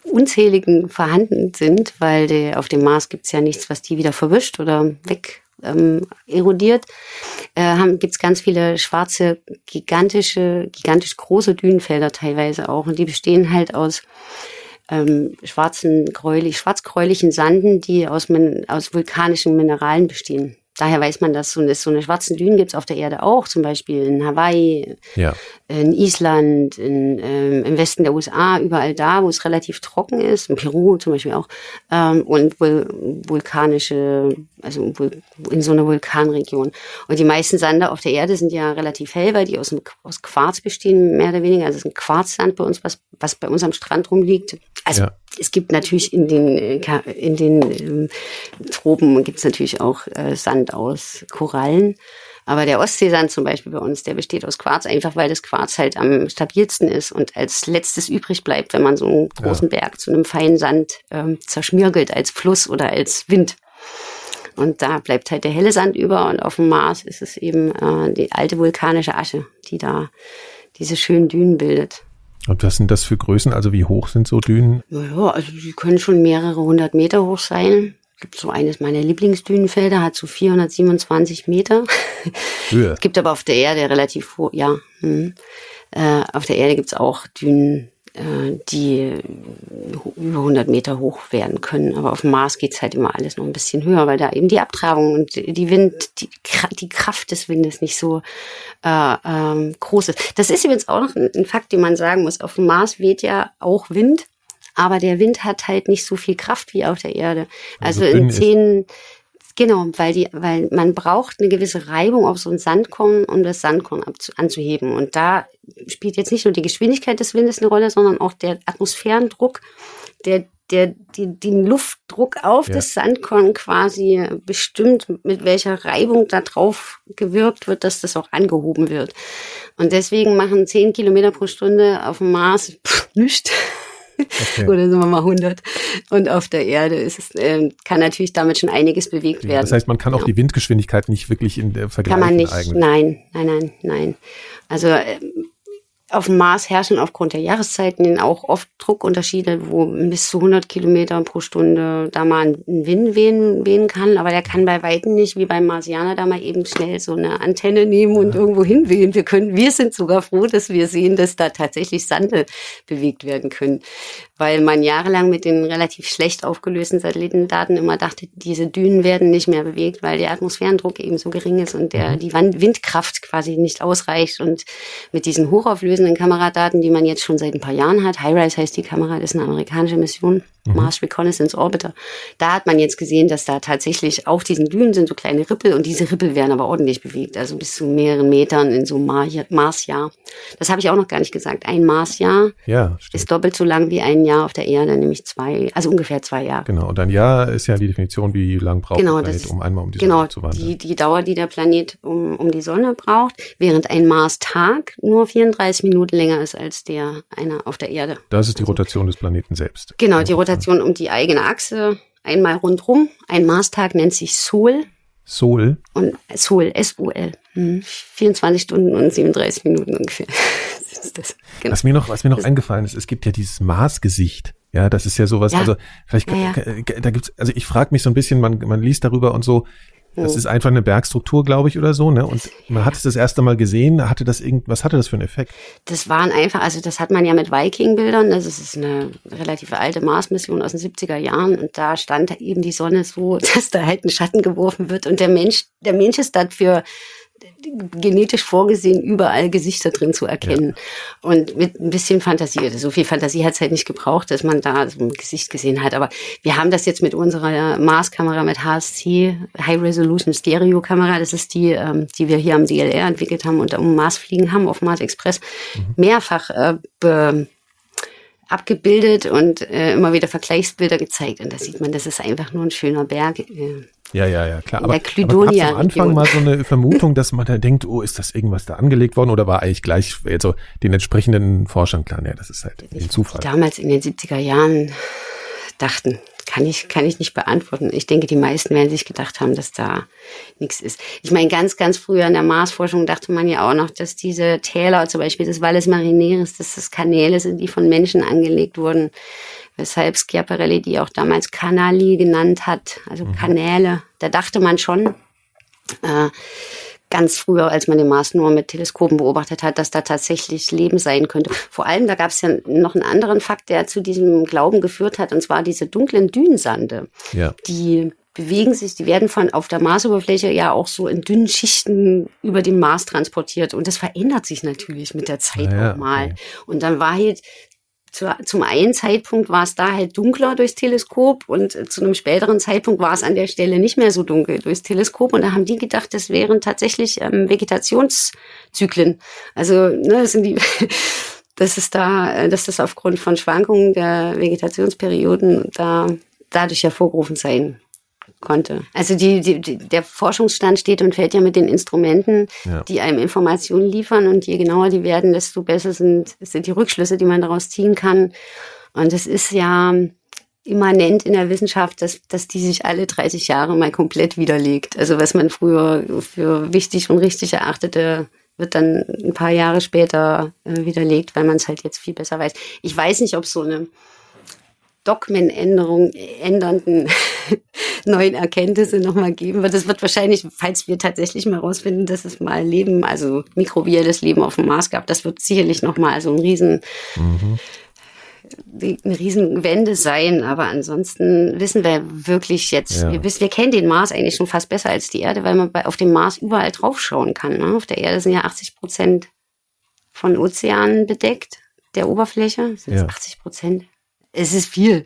unzähligen vorhanden sind, weil die, auf dem Mars gibt's ja nichts, was die wieder verwischt oder weg ähm, erodiert, äh, haben, gibt's ganz viele schwarze, gigantische, gigantisch große Dünenfelder teilweise auch. Und die bestehen halt aus ähm, schwarzen, gräulich, schwarzgräulichen Sanden, die aus, aus vulkanischen Mineralen bestehen. Daher weiß man das. Und so eine schwarzen Dünen gibt es auf der Erde auch, zum Beispiel in Hawaii, ja. in Island, in, ähm, im Westen der USA, überall da, wo es relativ trocken ist, in Peru zum Beispiel auch, ähm, und vul vulkanische, also in so einer Vulkanregion. Und die meisten Sande auf der Erde sind ja relativ hell, weil die aus, aus Quarz bestehen, mehr oder weniger. Also es ist ein Quarzsand bei uns, was, was bei uns am Strand rumliegt. Also ja. Es gibt natürlich in den, äh, in den ähm, Tropen gibt es natürlich auch äh, Sand aus Korallen. Aber der Ostseesand zum Beispiel bei uns, der besteht aus Quarz, einfach weil das Quarz halt am stabilsten ist und als letztes übrig bleibt, wenn man so einen großen ja. Berg zu einem feinen Sand ähm, zerschmirgelt als Fluss oder als Wind. Und da bleibt halt der helle Sand über und auf dem Mars ist es eben äh, die alte vulkanische Asche, die da diese schönen Dünen bildet. Und was sind das für Größen? Also wie hoch sind so Dünen? Ja, also die können schon mehrere hundert Meter hoch sein. Gibt so eines meiner Lieblingsdünenfelder, hat so 427 Meter. Höhe. gibt aber auf der Erde relativ hoch, ja. Hm. Äh, auf der Erde gibt's auch Dünen, äh, die über 100 Meter hoch werden können. Aber auf dem Mars geht's halt immer alles noch ein bisschen höher, weil da eben die Abtragung und die Wind, die, die Kraft des Windes nicht so äh, ähm, groß ist. Das ist übrigens auch noch ein, ein Fakt, den man sagen muss. Auf dem Mars weht ja auch Wind, aber der Wind hat halt nicht so viel Kraft wie auf der Erde. Also, also in zehn Genau, weil die, weil man braucht eine gewisse Reibung auf so ein Sandkorn, um das Sandkorn anzuheben. Und da spielt jetzt nicht nur die Geschwindigkeit des Windes eine Rolle, sondern auch der Atmosphärendruck, der der die, den Luftdruck auf ja. das Sandkorn quasi bestimmt, mit welcher Reibung da drauf gewirkt wird, dass das auch angehoben wird. Und deswegen machen 10 Kilometer pro Stunde auf dem Mars pff, nichts. Okay. Oder sagen wir mal 100. Und auf der Erde ist es, äh, kann natürlich damit schon einiges bewegt werden. Das heißt, man kann auch ja. die Windgeschwindigkeit nicht wirklich in der Vergleich. Kann man nicht. Eigentlich. Nein, nein, nein, nein. Also äh, auf dem Mars herrschen aufgrund der Jahreszeiten auch oft Druckunterschiede, wo bis zu 100 Kilometer pro Stunde da mal ein Wind wehen, wehen kann. Aber der kann bei Weitem nicht, wie beim Marsianer, da mal eben schnell so eine Antenne nehmen und irgendwo hinwehen. Wir können, wir sind sogar froh, dass wir sehen, dass da tatsächlich Sande bewegt werden können weil man jahrelang mit den relativ schlecht aufgelösten Satellitendaten immer dachte, diese Dünen werden nicht mehr bewegt, weil der Atmosphärendruck eben so gering ist und der, mhm. die Windkraft quasi nicht ausreicht. Und mit diesen hochauflösenden Kameradaten, die man jetzt schon seit ein paar Jahren hat, HiRISE heißt die Kamera, das ist eine amerikanische Mission, mhm. Mars Reconnaissance Orbiter. Da hat man jetzt gesehen, dass da tatsächlich auf diesen Dünen sind so kleine Rippel und diese Rippel werden aber ordentlich bewegt, also bis zu mehreren Metern in so einem Marsjahr. Das habe ich auch noch gar nicht gesagt. Ein Marsjahr ja, ist doppelt so lang wie ein Jahr auf der Erde, nämlich zwei, also ungefähr zwei Jahre. Genau, und ein Jahr ist ja die Definition, wie lang braucht genau, der Planet, um einmal um die genau, Sonne zu wandern. Die, die Dauer, die der Planet um, um die Sonne braucht, während ein Mars-Tag nur 34 Minuten länger ist als der einer auf der Erde. Das ist die also, Rotation des Planeten selbst. Genau, die Rotation Rotation um die eigene Achse, einmal rundrum. Ein Marstag nennt sich Sol. Sol? Und Sol, S-O-L. Hm. 24 Stunden und 37 Minuten ungefähr. genau. Was mir noch, was mir noch eingefallen ist, es gibt ja dieses Marsgesicht. Ja, das ist ja sowas, ja. also vielleicht, ja, ja. da gibt's, also ich frage mich so ein bisschen, man, man liest darüber und so, das ist einfach eine Bergstruktur, glaube ich, oder so, ne? Und man hat es das erste Mal gesehen, hatte das irgend, was hatte das für einen Effekt? Das waren einfach, also das hat man ja mit Viking-Bildern, das ist eine relativ alte Mars-Mission aus den 70er Jahren. Und da stand eben die Sonne so, dass da halt ein Schatten geworfen wird. Und der Mensch, der Mensch ist dafür genetisch vorgesehen, überall Gesichter drin zu erkennen. Ja. Und mit ein bisschen Fantasie, so viel Fantasie hat es halt nicht gebraucht, dass man da so ein Gesicht gesehen hat. Aber wir haben das jetzt mit unserer Mars-Kamera, mit HSC, High Resolution Stereo Kamera, das ist die, ähm, die wir hier am DLR entwickelt haben und um Mars fliegen haben, auf Mars Express, mhm. mehrfach äh, be abgebildet und äh, immer wieder Vergleichsbilder gezeigt. Und da sieht man, das ist einfach nur ein schöner Berg. Äh, ja, ja, ja, klar. Aber, aber gab am Anfang mal so eine Vermutung, dass man da denkt, oh, ist das irgendwas da angelegt worden oder war eigentlich gleich also den entsprechenden Forschern klar, ja, das ist halt ein Zufall. Damals in den 70er Jahren dachten, kann ich, kann ich nicht beantworten. Ich denke, die meisten werden sich gedacht haben, dass da nichts ist. Ich meine, ganz, ganz früher in der Marsforschung dachte man ja auch noch, dass diese Täler, zum Beispiel des Valles Marineris, dass das Kanäle sind, die von Menschen angelegt wurden weshalb Schiaparelli die auch damals Kanali genannt hat, also mhm. Kanäle. Da dachte man schon, äh, ganz früher, als man den Mars nur mit Teleskopen beobachtet hat, dass da tatsächlich Leben sein könnte. Vor allem, da gab es ja noch einen anderen Fakt, der zu diesem Glauben geführt hat, und zwar diese dunklen Dünensande, ja. die bewegen sich, die werden von auf der Marsoberfläche ja auch so in dünnen Schichten über den Mars transportiert. Und das verändert sich natürlich mit der Zeit ja, auch mal. okay. Und dann war halt zu, zum einen Zeitpunkt war es da halt dunkler durchs Teleskop und äh, zu einem späteren Zeitpunkt war es an der Stelle nicht mehr so dunkel durchs Teleskop. Und da haben die gedacht, das wären tatsächlich ähm, Vegetationszyklen. Also, ne, das sind die. Das ist da, äh, dass das aufgrund von Schwankungen der Vegetationsperioden da dadurch hervorgerufen sein konnte. Also die, die, die, der Forschungsstand steht und fällt ja mit den Instrumenten, Ja. die einem Informationen liefern und je genauer die werden, desto besser sind, sind die Rückschlüsse, die man daraus ziehen kann. Und es ist ja immanent in der Wissenschaft, dass, dass die sich alle 30 Jahre mal komplett widerlegt. Also was man früher für wichtig und richtig erachtete, wird dann ein paar Jahre später äh, widerlegt, weil man es halt jetzt viel besser weiß. Ich weiß nicht, ob so eine Dogmenänderung ändernden neuen Erkenntnisse nochmal geben wird. Das wird wahrscheinlich, falls wir tatsächlich mal rausfinden, dass es mal Leben, also mikrobielles Leben auf dem Mars gab, das wird sicherlich nochmal so ein riesen, die- eine riesen Wende sein. Aber ansonsten wissen wir wirklich jetzt, Ja. wir wissen, wir kennen den Mars eigentlich schon fast besser als die Erde, weil man bei, auf dem Mars überall draufschauen kann. Ne? Auf der Erde sind ja 80 Prozent von Ozeanen bedeckt, der Oberfläche. Sind Ja. 80 Prozent? Es ist viel.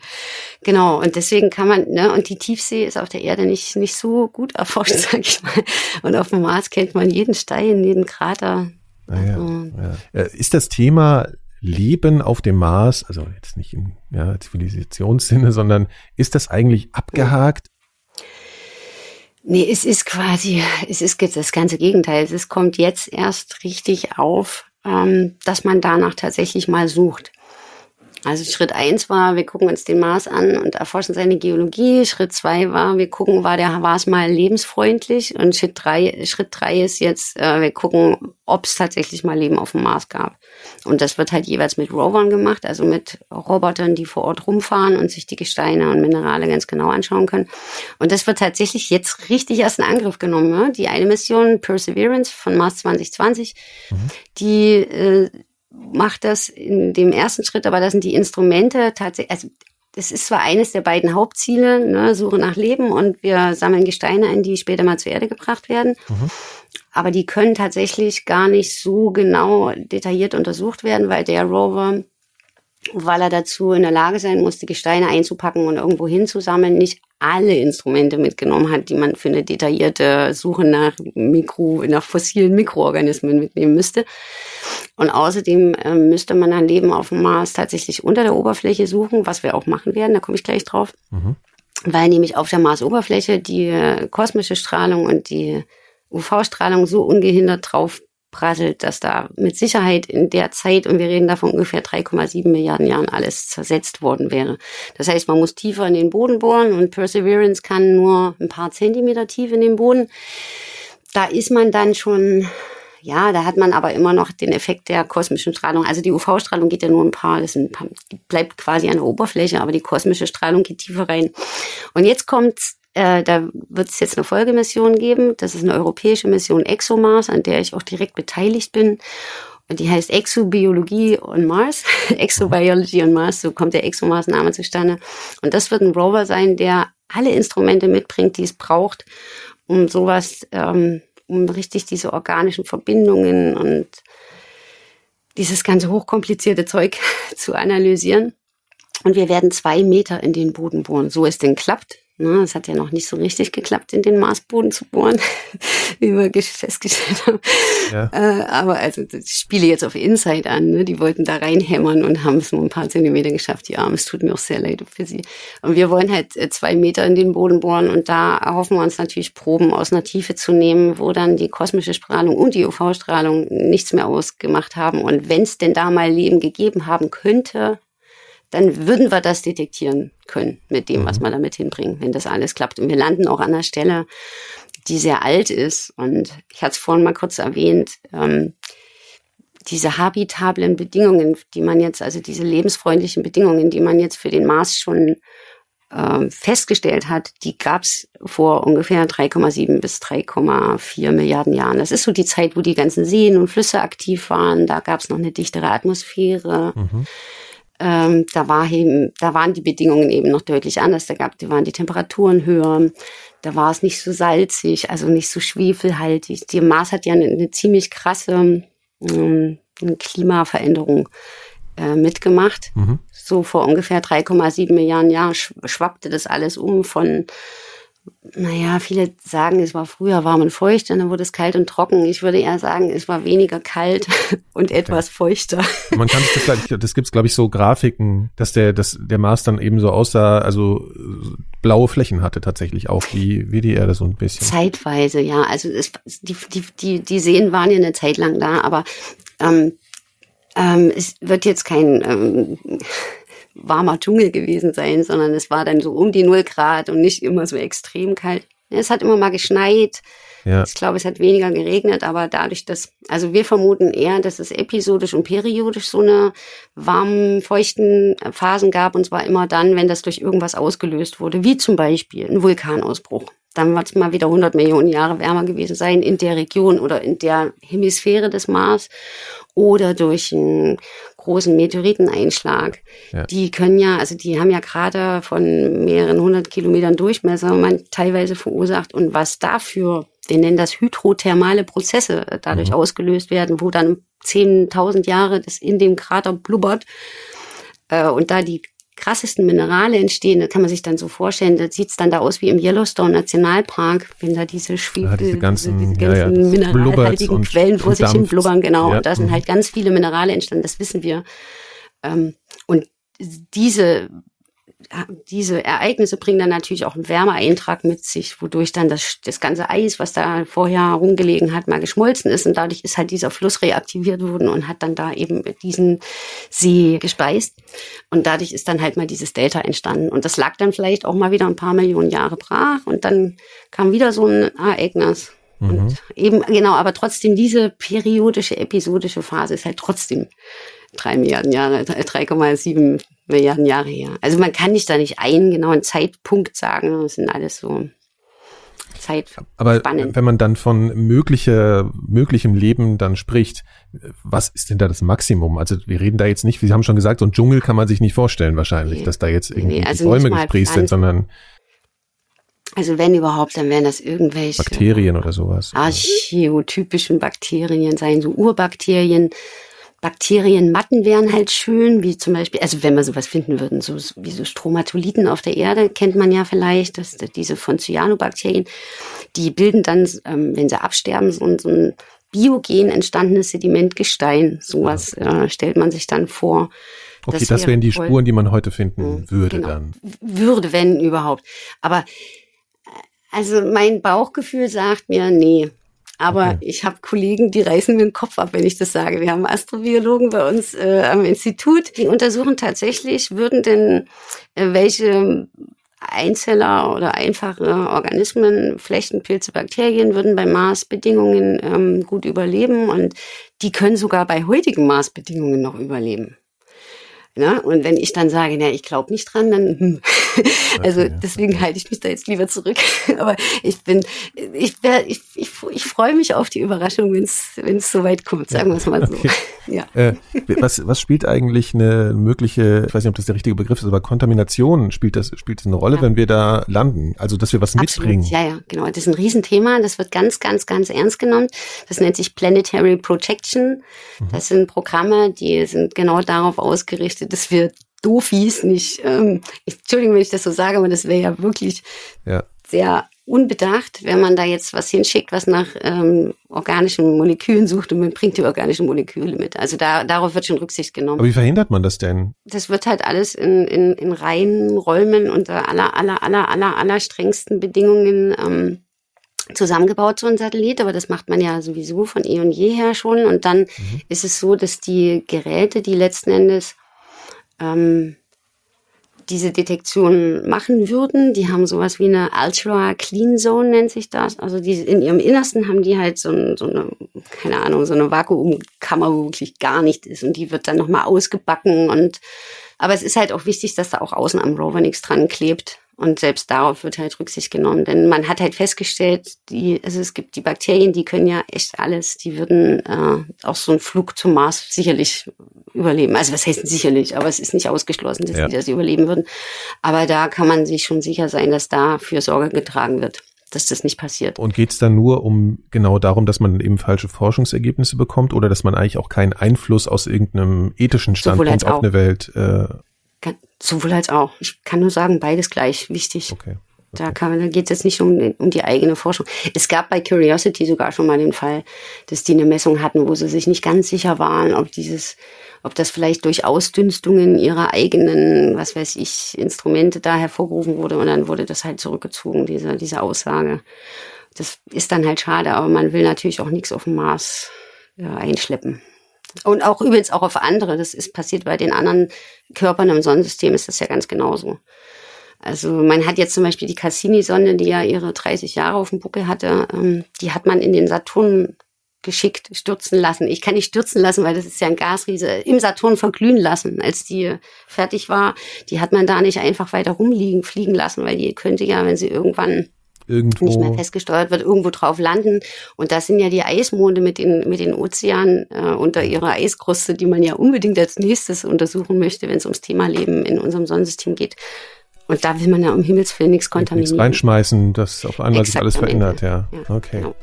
Genau. Und deswegen kann man, ne, und die Tiefsee ist auf der Erde nicht, nicht so gut erforscht, sag ich mal. Und auf dem Mars kennt man jeden Stein, jeden Krater. Ah, ja, Also, ja. Äh, Ist das Thema Leben auf dem Mars, also jetzt nicht im ja, Zivilisationssinne, sondern ist das eigentlich abgehakt? Nee, es ist quasi, es ist das ganze Gegenteil. Es kommt jetzt erst richtig auf, ähm, dass man danach tatsächlich mal sucht. Also Schritt eins war, wir gucken uns den Mars an und erforschen seine Geologie. Schritt zwei war, wir gucken, war der war es mal lebensfreundlich. Und Schritt drei, Schritt drei ist jetzt, äh, wir gucken, ob es tatsächlich mal Leben auf dem Mars gab. Und das wird halt jeweils mit Rovern gemacht, also mit Robotern, die vor Ort rumfahren und sich die Gesteine und Minerale ganz genau anschauen können. Und das wird tatsächlich jetzt richtig erst in Angriff genommen. Ja? Die eine Mission Perseverance von Mars 2020, die äh, macht das in dem ersten Schritt, aber das sind die Instrumente tatsächlich, also das ist zwar eines der beiden Hauptziele, ne, Suche nach Leben und wir sammeln Gesteine ein, die später mal zur Erde gebracht werden. Aber die können tatsächlich gar nicht so genau detailliert untersucht werden, weil der Rover, weil er dazu in der Lage sein muss, die Gesteine einzupacken und irgendwo hinzusammeln, nicht alle Instrumente mitgenommen hat, die man für eine detaillierte Suche nach Mikro, nach fossilen Mikroorganismen mitnehmen müsste. Und außerdem ähm, müsste man dann Leben auf dem Mars tatsächlich unter der Oberfläche suchen, was wir auch machen werden, da komme ich gleich drauf. Weil nämlich auf der Marsoberfläche die äh, kosmische Strahlung und die UV-Strahlung so ungehindert drauf prasselt, dass da mit Sicherheit in der Zeit, und wir reden da von ungefähr 3,7 Milliarden Jahren, alles zersetzt worden wäre. Das heißt, man muss tiefer in den Boden bohren und Perseverance kann nur ein paar Zentimeter tief in den Boden. Da ist man dann schon ja, da hat man aber immer noch den Effekt der kosmischen Strahlung. Also die UV-Strahlung geht ja nur ein paar, das bleibt quasi an der Oberfläche, aber die kosmische Strahlung geht tiefer rein. Und jetzt kommt, äh, da wird es jetzt eine Folgemission geben. Das ist eine europäische Mission ExoMars, an der ich auch direkt beteiligt bin. Und die heißt Exobiologie on Mars. Exobiology on Mars, so kommt der ExoMars-Name zustande. Und das wird ein Rover sein, der alle Instrumente mitbringt, die es braucht, um sowas ähm, um richtig diese organischen Verbindungen und dieses ganze hochkomplizierte Zeug zu analysieren. Und wir werden zwei Meter in den Boden bohren, so es denn klappt. Ne, es hat ja noch nicht so richtig geklappt, in den Marsboden zu bohren, wie wir festgestellt haben. Ja. Äh, aber also das spiele jetzt auf Inside an. Ne? Die wollten da reinhämmern und haben es nur ein paar Zentimeter geschafft. Die Arme, es tut mir auch sehr leid für sie. Und wir wollen halt äh, zwei Meter in den Boden bohren und da erhoffen wir uns natürlich Proben aus einer Tiefe zu nehmen, wo dann die kosmische Strahlung und die UV-Strahlung nichts mehr ausgemacht haben. Und wenn es denn da mal Leben gegeben haben könnte, dann würden wir das detektieren können mit dem, was wir damit hinbringen, wenn das alles klappt. Und wir landen auch an einer Stelle, die sehr alt ist. Und ich hatte es vorhin mal kurz erwähnt, ähm, diese habitablen Bedingungen, die man jetzt, also diese lebensfreundlichen Bedingungen, die man jetzt für den Mars schon äh, festgestellt hat, die gab es vor ungefähr 3,7 bis 3,4 Milliarden Jahren. Das ist so die Zeit, wo die ganzen Seen und Flüsse aktiv waren. Da gab es noch eine dichtere Atmosphäre. Mhm. Ähm, da, war eben, da waren die Bedingungen eben noch deutlich anders. Da gab, da waren die Temperaturen höher. Da war es nicht so salzig, also nicht so schwefelhaltig. Die Mars hat ja eine, eine ziemlich krasse ähm, Klimaveränderung äh, mitgemacht. Mhm. So vor ungefähr 3,7 Milliarden Jahren schwappte das alles um von naja, viele sagen, es war früher warm und feucht, und dann wurde es kalt und trocken. Ich würde eher sagen, es war weniger kalt und etwas feuchter. Man kann sich das, das gibt's glaube ich so Grafiken, dass der, dass der Mars dann eben so aussah, also blaue Flächen hatte tatsächlich auch, wie, wie die Erde so ein bisschen. Zeitweise, ja. Also es, die, die, die, die Seen waren ja eine Zeit lang da, aber ähm, ähm, es wird jetzt kein ähm, warmer Dschungel gewesen sein, sondern es war dann so um die null Grad und nicht immer so extrem kalt. Es hat immer mal geschneit. Ja. Ich glaube, es hat weniger geregnet, aber dadurch, dass, also wir vermuten eher, dass es episodisch und periodisch so eine warmen, feuchten Phasen gab und zwar immer dann, wenn das durch irgendwas ausgelöst wurde, wie zum Beispiel ein Vulkanausbruch. Dann wird es mal wieder 100 Millionen Jahre wärmer gewesen sein in der Region oder in der Hemisphäre des Mars oder durch einen großen Meteoriteneinschlag. Ja. Die können ja, also die haben ja gerade von mehreren hundert Kilometern Durchmesser man teilweise verursacht und was dafür, wir nennen das hydrothermale Prozesse dadurch mhm. ausgelöst werden, wo dann 10.000 Jahre das in dem Krater blubbert äh, und da die krassesten Minerale entstehen. Das kann man sich dann so vorstellen. Das sieht es dann da aus wie im Yellowstone Nationalpark, wenn da diese Schwefel, ja, diese ganzen, diese, diese ganzen ja, ja, mineralhaltigen Quellen vor sich hin blubbern, genau. Und da sind mhm. halt ganz viele Minerale entstanden, das wissen wir. Ähm, und diese diese Ereignisse bringen dann natürlich auch einen Wärmeeintrag mit sich, wodurch dann das, das ganze Eis, was da vorher rumgelegen hat, mal geschmolzen ist. Und dadurch ist halt dieser Fluss reaktiviert worden und hat dann da eben diesen See gespeist. Und dadurch ist dann halt mal dieses Delta entstanden. Und das lag dann vielleicht auch mal wieder ein paar Millionen Jahre brach. Und dann kam wieder so ein Ereignis. Mhm. Und eben, genau, aber trotzdem diese periodische, episodische Phase ist halt trotzdem drei Milliarden Jahre, 3,7 Milliarden Jahre her. Also man kann nicht da nicht einen genauen Zeitpunkt sagen. Das sind alles so Zeit. Aber wenn man dann von mögliche, möglichem Leben dann spricht, was ist denn da das Maximum? Also wir reden da jetzt nicht, wir haben schon gesagt, so ein Dschungel kann man sich nicht vorstellen wahrscheinlich, nee. dass da jetzt irgendwie nee, also Bäume gesprießt sind, sondern also wenn überhaupt, dann wären das irgendwelche Bakterien oder sowas. Archeotypischen Bakterien sein, so Urbakterien, Bakterienmatten wären halt schön, wie zum Beispiel, also wenn wir sowas finden würden, so wie so Stromatoliten auf der Erde, kennt man ja vielleicht, dass diese von Cyanobakterien, die bilden dann, ähm, wenn sie absterben, so, so ein biogen entstandenes Sedimentgestein. Sowas äh, stellt man sich dann vor. Okay, das, das wären die Spuren, die man heute finden mhm, würde genau. dann. Würde, wenn überhaupt. Aber äh, also mein Bauchgefühl sagt mir, nee, aber okay. ich habe Kollegen, die reißen mir den Kopf ab, wenn ich das sage. Wir haben Astrobiologen bei uns äh, am Institut, die untersuchen tatsächlich, würden denn äh, welche Einzeller oder einfache Organismen, Flechtenpilze, Bakterien würden bei Marsbedingungen ähm, gut überleben und die können sogar bei heutigen Marsbedingungen noch überleben. Ne? Und wenn ich dann sage, na, ich glaube nicht dran, dann hm. also okay, deswegen okay. halte ich mich da jetzt lieber zurück. Aber ich bin, ich, wär, ich, ich, ich freue mich auf die Überraschung, wenn es wenn es soweit kommt, sagen wir es mal so. Okay. Ja. Äh, was, was spielt eigentlich eine mögliche, ich weiß nicht, ob das der richtige Begriff ist, aber Kontamination spielt das, spielt das eine Rolle, ja. wenn wir da landen? Also dass wir was Absolut. mitbringen? Ja, ja, genau. Das ist ein Riesenthema. Das wird ganz, ganz, ganz ernst genommen. Das nennt sich Planetary Protection. Mhm. Das sind Programme, die sind genau darauf ausgerichtet, dass wir Doofies nicht, ähm, ich, Entschuldigung, wenn ich das so sage, aber das wäre ja wirklich ja. sehr unbedacht, wenn man da jetzt was hinschickt, was nach ähm, organischen Molekülen sucht und man bringt die organischen Moleküle mit. Also da, darauf wird schon Rücksicht genommen. Aber wie verhindert man das denn? Das wird halt alles in, in, in reinen Räumen unter aller, aller, aller, aller, aller strengsten Bedingungen ähm, zusammengebaut, so ein Satellit, aber das macht man ja sowieso von eh und je her schon. Und dann mhm. ist es so, dass die Geräte, die letzten Endes ähm, diese Detektion machen würden. Die haben sowas wie eine Ultra Clean Zone, nennt sich das. Also die, in ihrem Innersten haben die halt so, ein, so eine, keine Ahnung, so eine Vakuumkammer, wo wirklich gar nichts ist. Und die wird dann nochmal ausgebacken. Und aber es ist halt auch wichtig, dass da auch außen am Rover nichts dran klebt. Und selbst darauf wird halt Rücksicht genommen. Denn man hat halt festgestellt, die, also es gibt die Bakterien, die können ja echt alles. Die würden äh, auch so einen Flug zum Mars sicherlich überleben. Also was heißt sicherlich, aber es ist nicht ausgeschlossen, dass ja. die das überleben würden. Aber da kann man sich schon sicher sein, dass da für Sorge getragen wird dass das nicht passiert. Und geht es dann nur um genau darum, dass man eben falsche Forschungsergebnisse bekommt oder dass man eigentlich auch keinen Einfluss aus irgendeinem ethischen Standpunkt auf eine Welt äh, Sowohl als auch. Ich kann nur sagen, beides gleich wichtig. Okay. Da, kann, da geht es jetzt nicht um, um die eigene Forschung. Es gab bei Curiosity sogar schon mal den Fall, dass die eine Messung hatten, wo sie sich nicht ganz sicher waren, ob dieses, ob das vielleicht durch Ausdünstungen ihrer eigenen, was weiß ich, Instrumente da hervorgerufen wurde und dann wurde das halt zurückgezogen, diese, diese Aussage. Das ist dann halt schade, aber man will natürlich auch nichts auf dem Mars ja, einschleppen. Und auch übrigens auch auf andere. Das ist passiert bei den anderen Körpern im Sonnensystem ist das ja ganz genauso. Also man hat jetzt zum Beispiel die Cassini-Sonde, die ja ihre 30 Jahre auf dem Buckel hatte, ähm, die hat man in den Saturn geschickt stürzen lassen. Ich kann nicht stürzen lassen, weil das ist ja ein Gasriese. Im Saturn verglühen lassen, als die fertig war. Die hat man da nicht einfach weiter rumliegen, fliegen lassen, weil die könnte ja, wenn sie irgendwann irgendwo nicht mehr festgesteuert wird, irgendwo drauf landen. Und das sind ja die Eismonde mit den, mit den Ozeanen äh, unter ihrer Eiskruste, die man ja unbedingt als nächstes untersuchen möchte, wenn es ums Thema Leben in unserem Sonnensystem geht. Und da will man ja um Himmels Willen nichts kontaminieren. Nichts reinschmeißen, dass auf einmal sich alles verändert, ja. ja. Okay. Genau.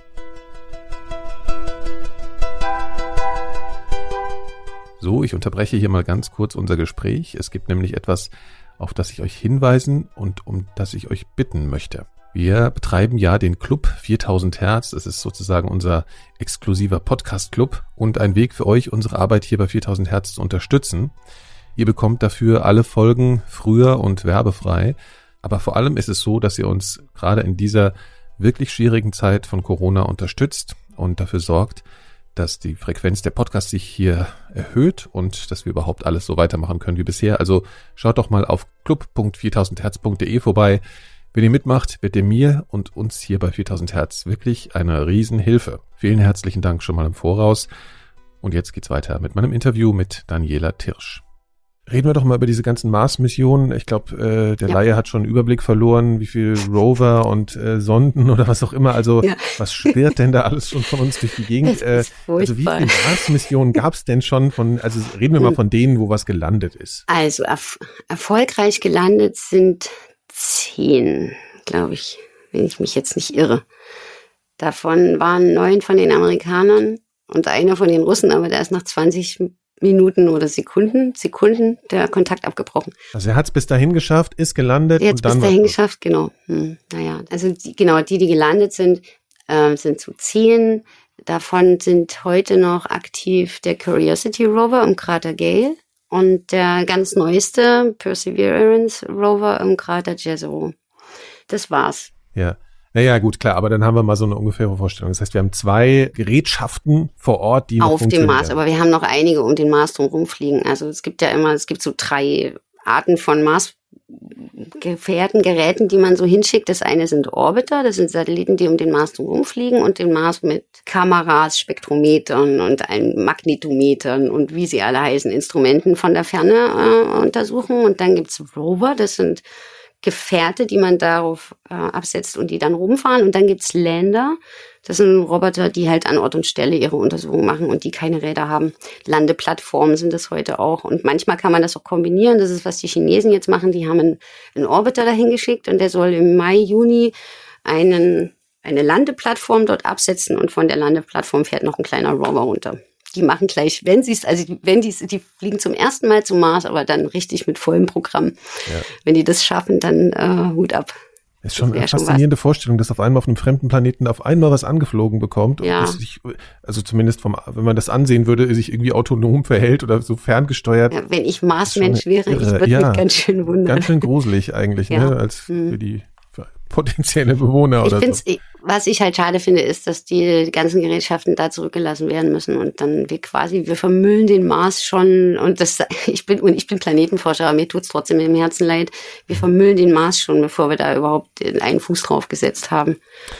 So, ich unterbreche hier mal ganz kurz unser Gespräch. Es gibt nämlich etwas, auf das ich euch hinweisen und um das ich euch bitten möchte. Wir betreiben ja den Club 4000 Hertz. Das ist sozusagen unser exklusiver Podcast-Club und ein Weg für euch, unsere Arbeit hier bei 4000 Hertz zu unterstützen. Ihr bekommt dafür alle Folgen früher und werbefrei. Aber vor allem ist es so, dass ihr uns gerade in dieser wirklich schwierigen Zeit von Corona unterstützt und dafür sorgt, dass die Frequenz der Podcasts sich hier erhöht und dass wir überhaupt alles so weitermachen können wie bisher. Also schaut doch mal auf club.4000herz.de vorbei. Wenn ihr mitmacht, wird ihr mir und uns hier bei 4000 Hertz wirklich eine Riesenhilfe. Vielen herzlichen Dank schon mal im Voraus. Und jetzt geht's weiter mit meinem Interview mit Daniela Tirsch. Reden wir doch mal über diese ganzen Mars-Missionen. Ich glaube, äh, der ja. Laie hat schon einen Überblick verloren, wie viel Rover und äh, Sonden oder was auch immer. Also ja. was schwirrt denn da alles schon von uns durch die Gegend? Äh, also wie viele Mars-Missionen gab es denn schon von, also reden wir mal hm. von denen, wo was gelandet ist. Also erf erfolgreich gelandet sind zehn, glaube ich, wenn ich mich jetzt nicht irre. Davon waren neun von den Amerikanern und einer von den Russen, aber der ist nach 20 Minuten oder Sekunden, Sekunden der Kontakt abgebrochen. Also er hat es bis dahin geschafft, ist gelandet er und dann bis dahin geschafft, genau. Hm, naja, also die, genau die, die gelandet sind, äh, sind zu zehn. Davon sind heute noch aktiv der Curiosity Rover im Krater Gale und der ganz neueste Perseverance Rover im Krater Jezero. Das war's. Ja. Naja, gut, klar, aber dann haben wir mal so eine ungefähre Vorstellung. Das heißt, wir haben zwei Gerätschaften vor Ort, die auf dem Mars, aber wir haben noch einige um den Mars drum rumfliegen. Also es gibt ja immer, es gibt so drei Arten von Mars Gefährten, Geräten, die man so hinschickt. Das eine sind Orbiter, das sind Satelliten, die um den Mars rumfliegen und den Mars mit Kameras, Spektrometern und ein Magnetometern und wie sie alle heißen, Instrumenten von der Ferne äh, untersuchen. Und dann gibt's Rover, das sind Gefährte, die man darauf äh, absetzt und die dann rumfahren. Und dann gibt's Lander, das sind Roboter, die halt an Ort und Stelle ihre Untersuchungen machen und die keine Räder haben. Landeplattformen sind das heute auch. Und manchmal kann man das auch kombinieren. Das ist, was die Chinesen jetzt machen. Die haben einen, einen Orbiter dahin geschickt und der soll im Mai, Juni einen, eine Landeplattform dort absetzen und von der Landeplattform fährt noch ein kleiner Rover runter. Die machen gleich, wenn sie es, also wenn die, die fliegen zum ersten Mal zum Mars, aber dann richtig mit vollem Programm. Ja. Wenn die das schaffen, dann äh, Hut ab. Ist schon eine faszinierende schon Vorstellung, dass auf einmal auf einem fremden Planeten auf einmal was angeflogen bekommt. Ja. Sich, also zumindest vom, wenn man das ansehen würde, sich irgendwie autonom verhält oder so ferngesteuert. Ja, wenn ich Marsmensch wäre, irre. ich würde ja, mich ganz schön wundern. Ganz schön gruselig eigentlich, ja. ne, als hm. für die potenzielle Bewohner ich oder so. was ich halt schade finde, ist, dass die ganzen Gerätschaften da zurückgelassen werden müssen und dann wir quasi, wir vermüllen den Mars schon und das, ich bin, und ich bin Planetenforscher, aber mir tut's trotzdem im Herzen leid. Wir vermüllen den Mars schon, bevor wir da überhaupt einen Fuß drauf gesetzt haben.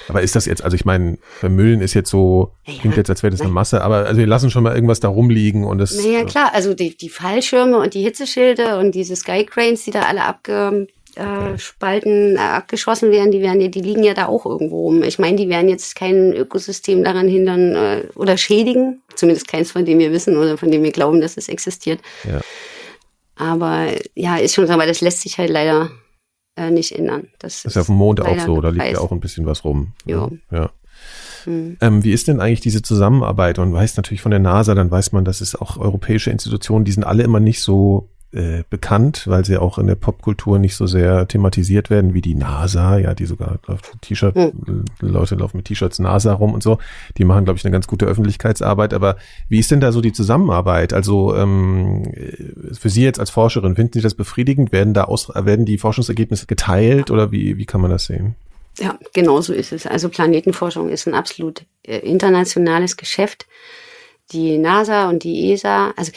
Aber ist das jetzt, also ich meine, vermüllen ist jetzt so, ja, klingt jetzt, als wäre das eine Masse, aber also wir lassen schon mal irgendwas da rumliegen und das. Naja, klar, also die, die Fallschirme und die Hitzeschilde und diese Skycranes, die da alle abge, äh, Spalten äh, abgeschossen werden, die werden, die liegen ja da auch irgendwo rum. Ich meine, die werden jetzt kein Ökosystem daran hindern äh, oder schädigen, zumindest keins, von dem wir wissen oder von dem wir glauben, dass es existiert. Ja. Aber ja, ist schon so, aber das lässt sich halt leider äh, nicht ändern. Das, das ist ja auf dem Mond auch so, da liegt ja auch ein bisschen was rum. Ja. ja. Hm. Ähm, wie ist denn eigentlich diese Zusammenarbeit? Man weiß natürlich von der NASA, dann weiß man, dass es auch europäische Institutionen, die sind alle immer nicht so äh, bekannt, weil sie auch in der Popkultur nicht so sehr thematisiert werden wie die NASA, ja, die sogar T-Shirt, mhm. Leute laufen mit T-Shirts NASA rum und so. Die machen, glaube ich, eine ganz gute Öffentlichkeitsarbeit. Aber wie ist denn da so die Zusammenarbeit? Also ähm, für Sie jetzt als Forscherin, finden Sie das befriedigend? Werden da aus, werden die Forschungsergebnisse geteilt oder wie, wie kann man das sehen? Ja, genau so ist es. Also Planetenforschung ist ein absolut äh, internationales Geschäft die NASA und die ESA, also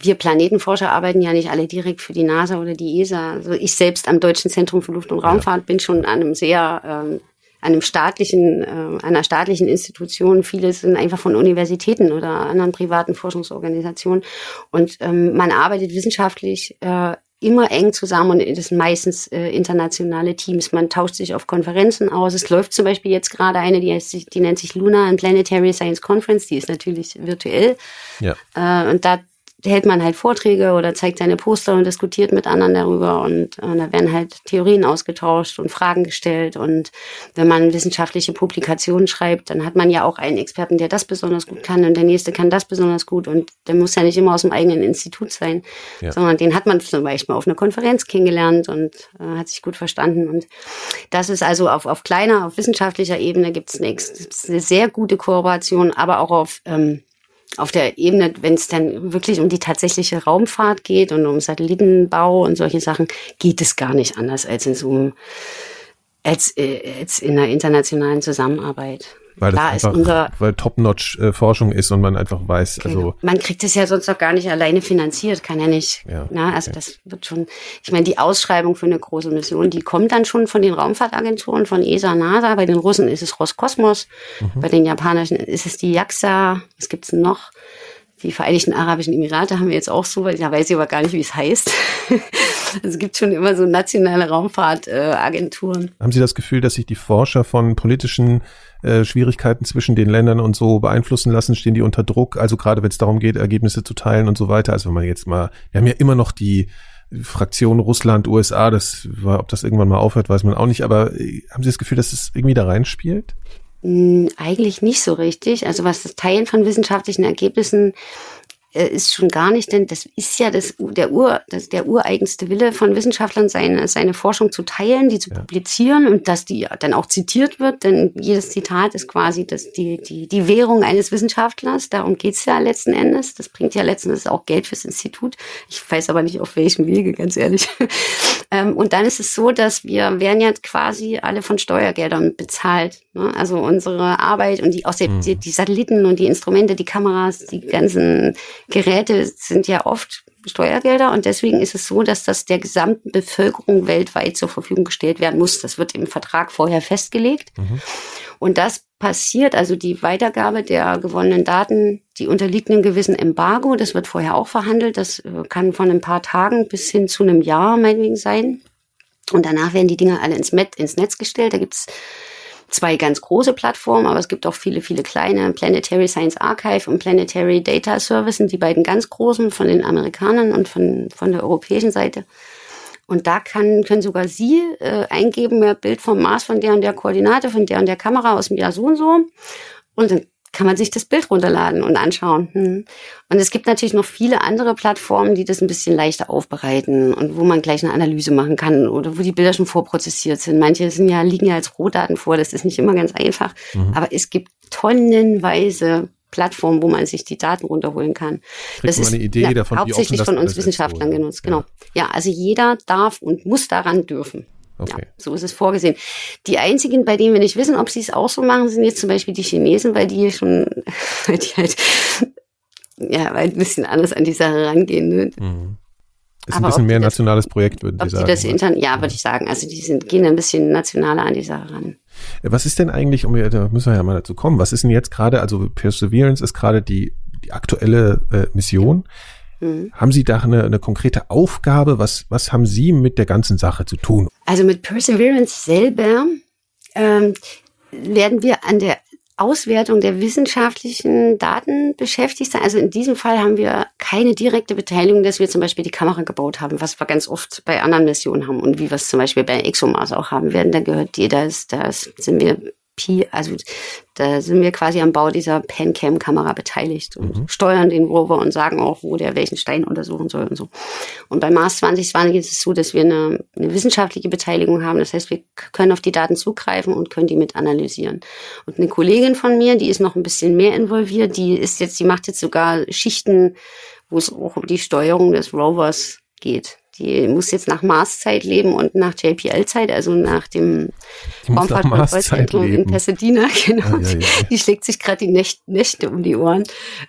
wir Planetenforscher arbeiten ja nicht alle direkt für die NASA oder die ESA. Also ich selbst am Deutschen Zentrum für Luft- und Raumfahrt ja. bin schon an einem sehr ähm, einem staatlichen, äh, einer staatlichen Institution. Viele sind einfach von Universitäten oder anderen privaten Forschungsorganisationen. Und ähm, man arbeitet wissenschaftlich äh, immer eng zusammen und das sind meistens äh, internationale Teams. Man tauscht sich auf Konferenzen aus. Es läuft zum Beispiel jetzt gerade eine, die, heißt, die nennt sich Luna and Planetary Science Conference, die ist natürlich virtuell. Ja. Äh, und da hält man halt Vorträge oder zeigt seine Poster und diskutiert mit anderen darüber und, und da werden halt Theorien ausgetauscht und Fragen gestellt und wenn man wissenschaftliche Publikationen schreibt, dann hat man ja auch einen Experten, der das besonders gut kann und der nächste kann das besonders gut und der muss ja nicht immer aus dem eigenen Institut sein, ja. sondern den hat man zum Beispiel auf einer Konferenz kennengelernt und äh, hat sich gut verstanden und das ist also auf, auf kleiner, auf wissenschaftlicher Ebene gibt es eine, eine sehr gute Kooperation, aber auch auf ähm, auf der Ebene, wenn es dann wirklich um die tatsächliche Raumfahrt geht und um Satellitenbau und solche Sachen, geht es gar nicht anders als in so einem, als, äh, als in einer internationalen Zusammenarbeit. Weil Klar das einfach, unser, weil Top-Notch-Forschung ist und man einfach weiß, genau. also. Man kriegt es ja sonst auch gar nicht alleine finanziert, kann ja nicht. Ja, Na, also okay. das wird schon, ich meine, die Ausschreibung für eine große Mission, die kommt dann schon von den Raumfahrtagenturen, von ESA, NASA. Bei den Russen ist es Roskosmos, mhm. bei den Japanischen ist es die JAXA, was gibt's denn noch? Die Vereinigten Arabischen Emirate haben wir jetzt auch so, da weiß ich aber gar nicht, wie es heißt. es gibt schon immer so nationale Raumfahrtagenturen. Äh, haben Sie das Gefühl, dass sich die Forscher von politischen äh, Schwierigkeiten zwischen den Ländern und so beeinflussen lassen? Stehen die unter Druck? Also gerade wenn es darum geht, Ergebnisse zu teilen und so weiter. Also wenn man jetzt mal, wir haben ja immer noch die Fraktion Russland, USA, das war, ob das irgendwann mal aufhört, weiß man auch nicht. Aber äh, haben Sie das Gefühl, dass es irgendwie da reinspielt? Hm, eigentlich nicht so richtig. Also was das Teilen von wissenschaftlichen Ergebnissen äh, ist schon gar nicht, denn das ist ja das, der, Ur, das, der ureigenste Wille von Wissenschaftlern, seine, seine Forschung zu teilen, die zu ja. publizieren und dass die dann auch zitiert wird, denn jedes Zitat ist quasi das, die, die, die Währung eines Wissenschaftlers. Darum geht's ja letzten Endes. Das bringt ja letzten Endes auch Geld fürs Institut. Ich weiß aber nicht, auf welchem Wege, ganz ehrlich. Ähm, und dann ist es so, dass wir werden ja quasi alle von Steuergeldern bezahlt. Ne? Also unsere Arbeit und die, auch die, mhm. die Satelliten und die Instrumente, die Kameras, die ganzen Geräte sind ja oft Steuergelder und deswegen ist es so, dass das der gesamten Bevölkerung weltweit zur Verfügung gestellt werden muss. Das wird im Vertrag vorher festgelegt. Mhm. Und das passiert, also die Weitergabe der gewonnenen Daten, die unterliegt einem gewissen Embargo. Das wird vorher auch verhandelt. Das äh, kann von ein paar Tagen bis hin zu einem Jahr meinetwegen sein. Und danach werden die Dinge alle ins, Netz gestellt. Da gibt's zwei ganz große Plattformen, aber es gibt auch viele, viele kleine. Planetary Science Archive und Planetary Data Service sind die beiden ganz großen von den Amerikanern und von, von der europäischen Seite. Und da kann, können sogar Sie äh, eingeben, ja, Bild vom Mars von der und der Koordinate, von der und der Kamera aus dem Jahr so und so. Und dann kann man sich das Bild runterladen und anschauen. Hm. Und es gibt natürlich noch viele andere Plattformen, die das ein bisschen leichter aufbereiten und wo man gleich eine Analyse machen kann oder wo die Bilder schon vorprozessiert sind. Manche sind ja, liegen ja als Rohdaten vor, das ist nicht immer ganz einfach. Mhm. Aber es gibt tonnenweise Plattformen, wo man sich die Daten runterholen kann. Kriegt das ist eine Idee ja, davon, hauptsächlich von uns Wissenschaftlern genutzt. Genau. Ja. ja, also jeder darf und muss daran dürfen. Okay. Ja, so ist es vorgesehen. Die einzigen, bei denen wir nicht wissen, ob sie es auch so machen, sind jetzt zum Beispiel die Chinesen, weil die schon, weil die halt, ja, weil ein bisschen anders an die Sache rangehen. Ne? Mhm. Ist Aber ein bisschen mehr das- nationales Projekt, würden Sie die sagen. das intern, ja, würde ich sagen. Also die sind, gehen ein bisschen nationaler an die Sache ran. Was ist denn eigentlich, um da müssen wir ja mal dazu kommen, was ist denn jetzt gerade, also Perseverance ist gerade die, die aktuelle äh, Mission. Mhm. Haben Sie da eine, eine konkrete Aufgabe? Was, was haben Sie mit der ganzen Sache zu tun? Also mit Perseverance selber ähm, werden wir an der Auswertung der wissenschaftlichen Daten beschäftigt sein. Also in diesem Fall haben wir keine direkte Beteiligung, dass wir zum Beispiel die Kamera gebaut haben, was wir ganz oft bei anderen Missionen haben und wie wir es zum Beispiel bei ExoMars auch haben werden. Da gehört jeder, ist- da ist- sind wir Pi, also da sind wir quasi am Bau dieser Pancam-Kamera beteiligt und steuern den Rover und sagen auch, wo der welchen Stein untersuchen soll und so. Und bei Mars 2020 ist es so, dass wir eine, eine wissenschaftliche Beteiligung haben. Das heißt, wir können auf die Daten zugreifen und können die mit analysieren. Und eine Kollegin von mir, die ist noch ein bisschen mehr involviert, die ist jetzt, die macht jetzt sogar Schichten, wo es auch um die Steuerung des Rovers geht. Die muss jetzt nach Marszeit leben und nach JPL-Zeit, also nach dem Raumfahrtkontrollzentrum in. Pasadena, genau. Ah, ja, ja. Die schlägt sich gerade die Nächt, Nächte um die Ohren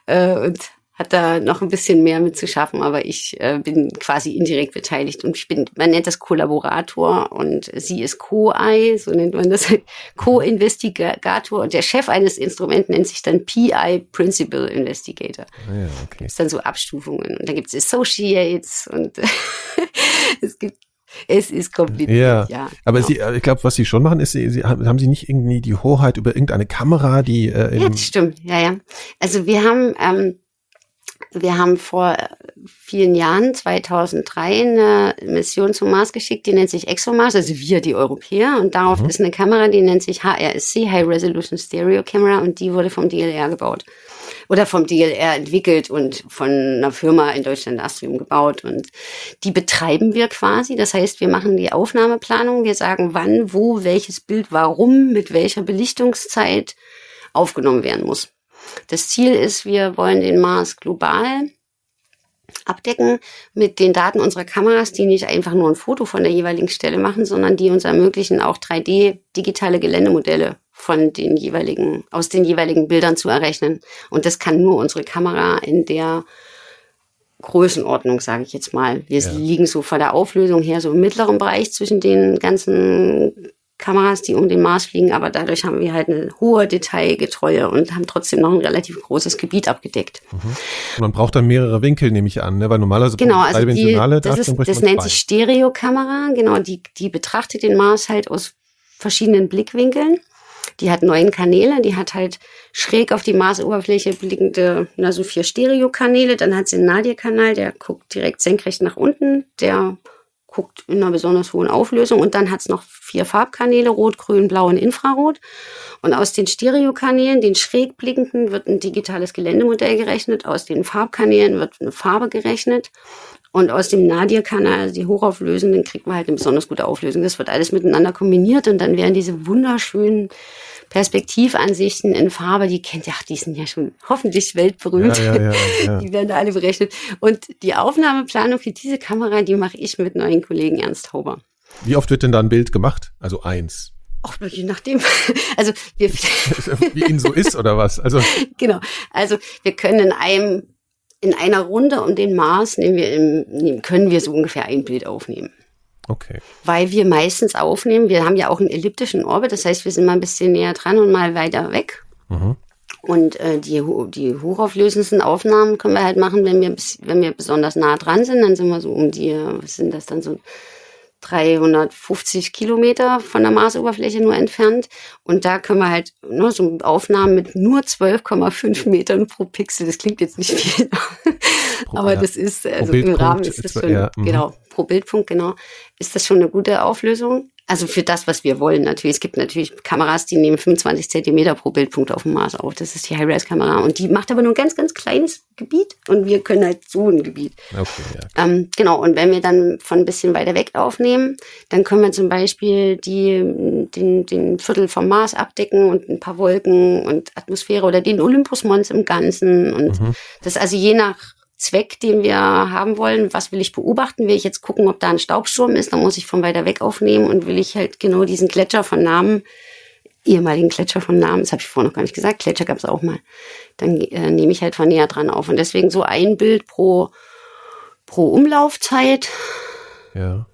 äh, und hat da noch ein bisschen mehr mit zu schaffen, aber ich äh, bin quasi indirekt beteiligt und ich bin, man nennt das Kollaborator und sie ist Co-I, so nennt man das, Co-Investigator und der Chef eines Instruments nennt sich dann PI, Principal Investigator. Ah, ja, okay. Das ist dann so Abstufungen und da gibt es Associates und es gibt, es ist kompliziert, Ja, ja. aber genau. Sie, äh, ich glaube, was Sie schon machen, ist, Sie, Sie haben Sie nicht irgendwie die Hoheit über irgendeine Kamera, die äh, Ja, das stimmt. Ja, ja. Also wir haben, ähm, wir haben vor vielen Jahren, 2003, eine Mission zum Mars geschickt, die nennt sich ExoMars, also wir, die Europäer. Und darauf ist eine Kamera, die nennt sich HRSC, High Resolution Stereo Camera, und die wurde vom DLR gebaut. Oder vom DLR entwickelt und von einer Firma in Deutschland, Astrium, gebaut. Und die betreiben wir quasi. Das heißt, wir machen die Aufnahmeplanung. Wir sagen, wann, wo, welches Bild, warum, mit welcher Belichtungszeit aufgenommen werden muss. Das Ziel ist, wir wollen den Mars global abdecken mit den Daten unserer Kameras, die nicht einfach nur ein Foto von der jeweiligen Stelle machen, sondern die uns ermöglichen, auch 3D digitale Geländemodelle von den jeweiligen, aus den jeweiligen Bildern zu errechnen. Und das kann nur unsere Kamera in der Größenordnung, sage ich jetzt mal. Wir Ja. liegen so von der Auflösung her so im mittleren Bereich zwischen den ganzen Kameras, die um den Mars fliegen, aber dadurch haben wir halt eine hohe Detailgetreue und haben trotzdem noch ein relativ großes Gebiet abgedeckt. und man braucht dann mehrere Winkel, nehme ich an, ne? weil normalerweise Genau, also die, dreidimensionale das, ist, das nennt zwei. sich Stereokamera. Genau, die, die betrachtet den Mars halt aus verschiedenen Blickwinkeln. Die hat neun Kanäle, die hat halt schräg auf die Marsoberfläche blickende, na, so vier Stereokanäle. Dann hat sie einen Nadir-Kanal, der guckt direkt senkrecht nach unten. Der guckt in einer besonders hohen Auflösung. Und dann hat es noch vier Farbkanäle, Rot, Grün, Blau und Infrarot. Und aus den Stereokanälen, den schräg blickenden, wird ein digitales Geländemodell gerechnet. Aus den Farbkanälen wird eine Farbe gerechnet. Und aus dem Nadir-Kanal, also die hochauflösenden, kriegt man halt eine besonders gute Auflösung. Das wird alles miteinander kombiniert und dann werden diese wunderschönen Perspektivansichten in Farbe, die kennt ja, ach, die sind ja schon hoffentlich weltberühmt. Ja, ja, ja. Die werden da alle berechnet. Und die Aufnahmeplanung für diese Kamera, die mache ich mit neuen Kollegen Ernst Hauber. Wie oft wird denn da ein Bild gemacht? Also eins. Auch je nachdem. Also wir, Wie Ihnen so ist oder was? Also genau. Also wir können in einem, in einer Runde um den Mars nehmen wir im, können wir so ungefähr ein Bild aufnehmen. Okay. Weil wir meistens aufnehmen, wir haben ja auch einen elliptischen Orbit, das heißt, wir sind mal ein bisschen näher dran und mal weiter weg. Mhm. Und äh, die, die hochauflösendsten Aufnahmen können wir halt machen, wenn wir, wenn wir besonders nah dran sind. Dann sind wir so um die, was sind das dann so 350 Kilometer von der Marsoberfläche nur entfernt. Und da können wir halt nur so Aufnahmen mit nur 12,5 Metern pro Pixel. Das klingt jetzt nicht viel, aber das ist also im Rahmen ist das schon ja, mhm. genau pro Bildpunkt genau ist das schon eine gute Auflösung. Also für das, was wir wollen natürlich. Es gibt natürlich Kameras, die nehmen 25 Zentimeter pro Bildpunkt auf dem Mars auf. Das ist die High-Res-Kamera. Und die macht aber nur ein ganz, ganz kleines Gebiet. Und wir können halt so ein Gebiet. Okay, ja. Ähm, genau, und wenn wir dann von ein bisschen weiter weg aufnehmen, dann können wir zum Beispiel die, den, den Viertel vom Mars abdecken und ein paar Wolken und Atmosphäre oder den Olympusmons im Ganzen. Und das also je nach Zweck, den wir haben wollen. Was will ich beobachten? Will ich jetzt gucken, ob da ein Staubsturm ist? Dann muss ich von weiter weg aufnehmen und will ich halt genau diesen Gletscher von Namen, ehemaligen Gletscher von Namen, das habe ich vorher noch gar nicht gesagt, Gletscher gab es auch mal, dann äh, nehme ich halt von näher dran auf. Und deswegen so ein Bild pro, pro Umlaufzeit. Ja.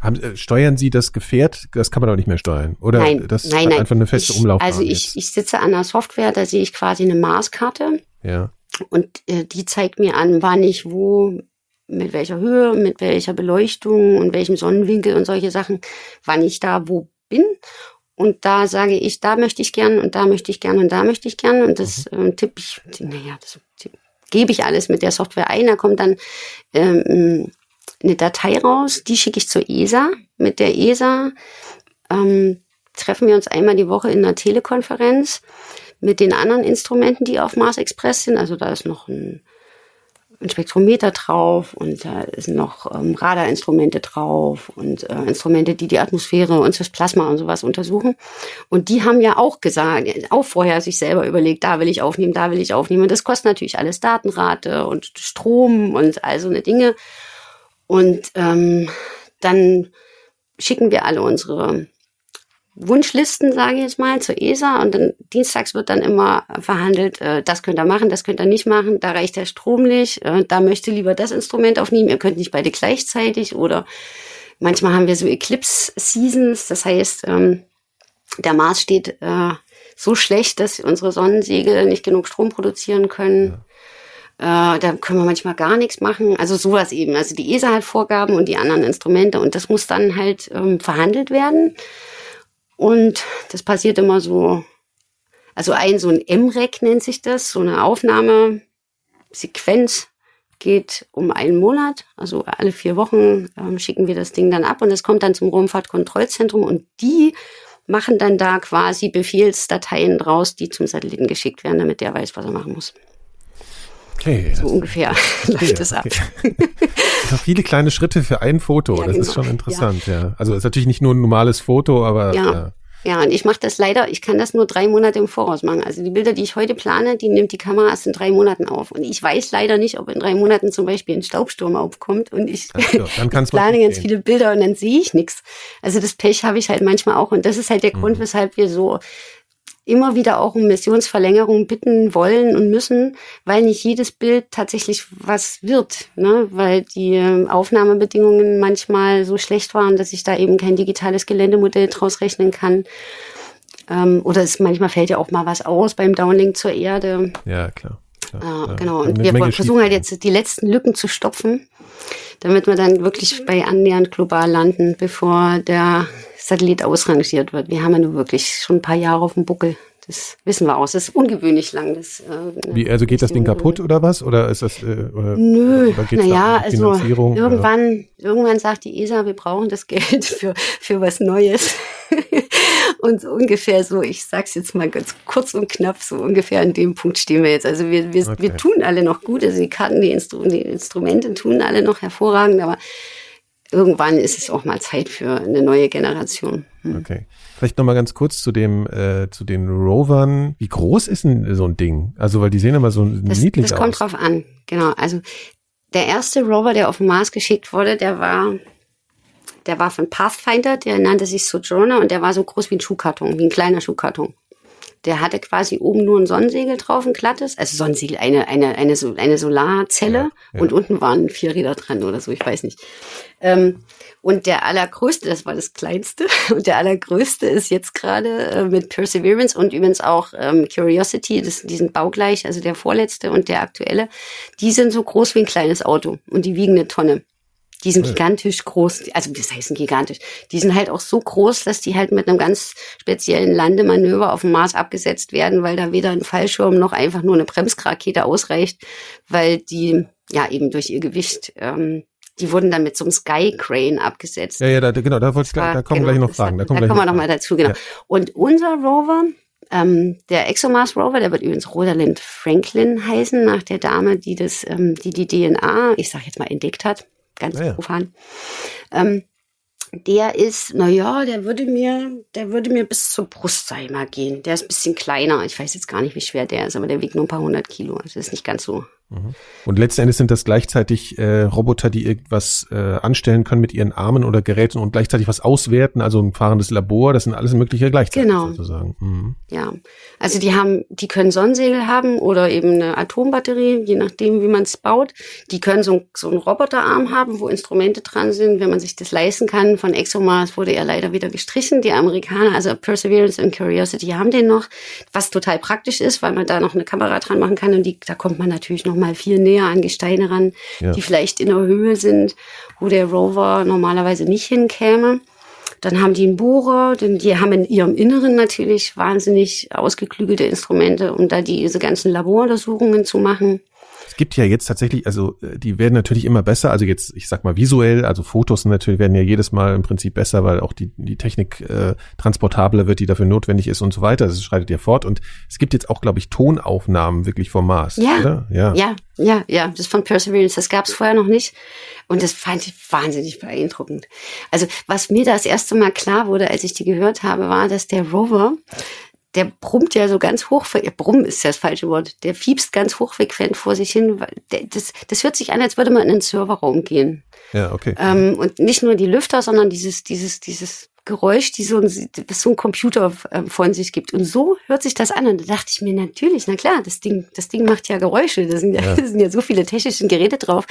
Haben, äh, steuern Sie das Gefährt? Das kann man doch nicht mehr steuern, oder? Nein, das nein, nein. einfach eine feste ich, Umlaufbahn. Also ich, jetzt. ich sitze an der Software, da sehe ich quasi eine Marskarte ja. Und äh, die zeigt mir an, wann ich wo, mit welcher Höhe, mit welcher Beleuchtung und welchem Sonnenwinkel und solche Sachen, wann ich da wo bin. Und da sage ich, da möchte ich gern und da möchte ich gern und da möchte ich gern. Und das Mhm. ähm, tippe ich, naja, das tipp- gebe ich alles mit der Software ein. Da kommt dann ähm, eine Datei raus, die schicke ich zur ESA. Mit der ESA ähm, treffen wir uns einmal die Woche in einer Telekonferenz mit den anderen Instrumenten, die auf Mars Express sind. Also da ist noch ein, ein Spektrometer drauf und da sind noch ähm, Radarinstrumente drauf und äh, Instrumente, die die Atmosphäre und das Plasma und sowas untersuchen. Und die haben ja auch gesagt, auch vorher sich selber überlegt, da will ich aufnehmen, da will ich aufnehmen. Und das kostet natürlich alles Datenrate und Strom und all so eine Dinge. Und ähm, dann schicken wir alle unsere Wunschlisten, sage ich jetzt mal, zur ESA und dann dienstags wird dann immer verhandelt, äh, das könnt ihr machen, das könnt ihr nicht machen, da reicht der Strom nicht, äh, da möchte lieber das Instrument aufnehmen, ihr könnt nicht beide gleichzeitig oder manchmal haben wir so Eclipse Seasons, das heißt, ähm, der Mars steht äh, so schlecht, dass unsere Sonnensegel nicht genug Strom produzieren können. Äh, da können wir manchmal gar nichts machen. Also sowas eben. Also die ESA hat Vorgaben und die anderen Instrumente und das muss dann halt ähm, verhandelt werden. Und das passiert immer so, also ein so ein MREC nennt sich das, so eine Aufnahmesequenz geht um einen Monat, also alle vier Wochen ähm, schicken wir das Ding dann ab und es kommt dann zum Raumfahrtkontrollzentrum und die machen dann da quasi Befehlsdateien draus, die zum Satelliten geschickt werden, damit der weiß, was er machen muss. Okay. So ungefähr läuft das ab. okay. Ja, viele kleine Schritte für ein Foto. Ja, das ist genau. schon interessant, ja. Also ist natürlich nicht nur ein normales Foto, aber Ja. ja. Ja, und ich mache das leider, ich kann das nur drei Monate im Voraus machen. Also die Bilder, die ich heute plane, die nimmt die Kamera erst in drei Monaten auf. Und ich weiß leider nicht, ob in drei Monaten zum Beispiel ein Staubsturm aufkommt und ich dann mal plane ganz viele Bilder und dann sehe ich nichts. Also das Pech habe ich halt manchmal auch. Und das ist halt der Mhm. Grund, weshalb wir so immer wieder auch um Missionsverlängerung bitten wollen und müssen, weil nicht jedes Bild tatsächlich was wird, ne? weil die ähm, Aufnahmebedingungen manchmal so schlecht waren, dass ich da eben kein digitales Geländemodell draus rechnen kann. Ähm, oder es manchmal fällt ja auch mal was aus beim Downlink zur Erde. Ja, klar. klar, klar. genau. Und wir versuchen halt jetzt die letzten Lücken zu stopfen, damit wir dann wirklich bei annähernd global landen, bevor der Satellit ausrangiert wird. Wir haben ja nur wirklich schon ein paar Jahre auf dem Buckel. Das wissen wir aus. Das ist ungewöhnlich lang. Das, äh, Wie, also geht das Ding kaputt oder was? Oder ist das äh, oder, Nö, naja, um also Finanzierung? oder? irgendwann, irgendwann sagt die ESA, wir brauchen das Geld für, für was Neues. und so ungefähr so, ich sag's jetzt mal ganz kurz und knapp, so ungefähr an dem Punkt stehen wir jetzt. Also wir, wir, Okay. wir tun alle noch gut, also die Karten, die, Instru die Instrumente tun alle noch hervorragend, aber irgendwann ist es auch mal Zeit für eine neue Generation. Hm. Okay. Vielleicht noch mal ganz kurz zu dem äh, zu den Rovern. Wie groß ist denn so ein Ding? Also weil die sehen immer so Das, niedlich das kommt aus. drauf an, genau. Also der erste Rover, der auf den Mars geschickt wurde, der war, der war von Pathfinder, der nannte sich Sojourner und der war so groß wie ein Schuhkarton, wie ein kleiner Schuhkarton. Der hatte quasi oben nur ein Sonnensegel drauf, ein glattes, also Sonnensegel, eine, eine, eine, eine Solarzelle Ja, ja. und unten waren vier Räder dran oder so, ich weiß nicht. Ähm, und der allergrößte, das war das kleinste, und der allergrößte ist jetzt gerade äh, mit Perseverance und übrigens auch ähm, Curiosity, das, die sind baugleich, also der vorletzte und der aktuelle, die sind so groß wie ein kleines Auto und die wiegen eine Tonne. Die sind gigantisch groß, also das heißt gigantisch. Die sind halt auch so groß, dass die halt mit einem ganz speziellen Landemanöver auf dem Mars abgesetzt werden, weil da weder ein Fallschirm noch einfach nur eine Bremsrakete ausreicht, weil die ja eben durch ihr Gewicht, ähm, die wurden dann mit so einem Sky Crane abgesetzt. Ja, ja, da, genau, da wollte ich gleich, war- da kommen genau, gleich noch Fragen. Da hat- kommen, da kommen wir noch noch mal Fragen. dazu, genau. Ja. Und unser Rover, ähm, der ExoMars Rover, der wird übrigens Rosalind Franklin heißen, nach der Dame, die das, ähm, die die DNA, ich sag jetzt mal, entdeckt hat, ganz ja. profan. Ähm, der ist, na ja, der würde mir, der würde mir bis zur Brust, sag ich mal, gehen. Der ist ein bisschen kleiner. Ich weiß jetzt gar nicht, wie schwer der ist, aber der wiegt nur ein paar hundert Kilo. Das ist nicht ganz so. Und letzten Endes sind das gleichzeitig äh, Roboter, die irgendwas äh, anstellen können mit ihren Armen oder Geräten und gleichzeitig was auswerten, also ein fahrendes Labor, das sind alles mögliche gleichzeitig Genau. sozusagen. Mhm. Ja, also die haben, die können Sonnensegel haben oder eben eine Atombatterie, je nachdem, wie man es baut. Die können so, so einen Roboterarm haben, wo Instrumente dran sind, wenn man sich das leisten kann. Von ExoMars wurde er leider wieder gestrichen. Die Amerikaner, also Perseverance und Curiosity, haben den noch, was total praktisch ist, weil man da noch eine Kamera dran machen kann und die, da kommt man natürlich noch mal viel näher an Gesteine ran, Ja. die vielleicht in der Höhe sind, wo der Rover normalerweise nicht hinkäme. Dann haben die einen Bohrer, denn die haben in ihrem Inneren natürlich wahnsinnig ausgeklügelte Instrumente, um da diese ganzen Laboruntersuchungen zu machen. Es gibt ja jetzt tatsächlich, also äh, die werden natürlich immer besser, also jetzt, ich sag mal visuell, also Fotos natürlich werden ja jedes Mal im Prinzip besser, weil auch die, die Technik äh, transportabler wird, die dafür notwendig ist und so weiter. Das schreitet ja fort. Und es gibt jetzt auch, glaube ich, Tonaufnahmen wirklich vom Mars. Ja. Oder? Ja. Ja, ja, ja, das von Perseverance, das gab es vorher noch nicht. Und das fand ich wahnsinnig beeindruckend. Also was mir das erste Mal klar wurde, als ich die gehört habe, war, dass der Rover, der brummt ja so ganz hoch, brumm ist das falsche Wort, der fiebst ganz hochfrequent vor sich hin. Das, das hört sich an, als würde man in einen Serverraum gehen. Ja, okay. Ähm, und nicht nur die Lüfter, sondern dieses, dieses, dieses Geräusch, die so ein, das so ein Computer ähm, von sich gibt. Und so hört sich das an. Und da dachte ich mir natürlich, na klar, das Ding, das Ding macht ja Geräusche. Da sind ja, Ja. da sind ja so viele technische Geräte drauf.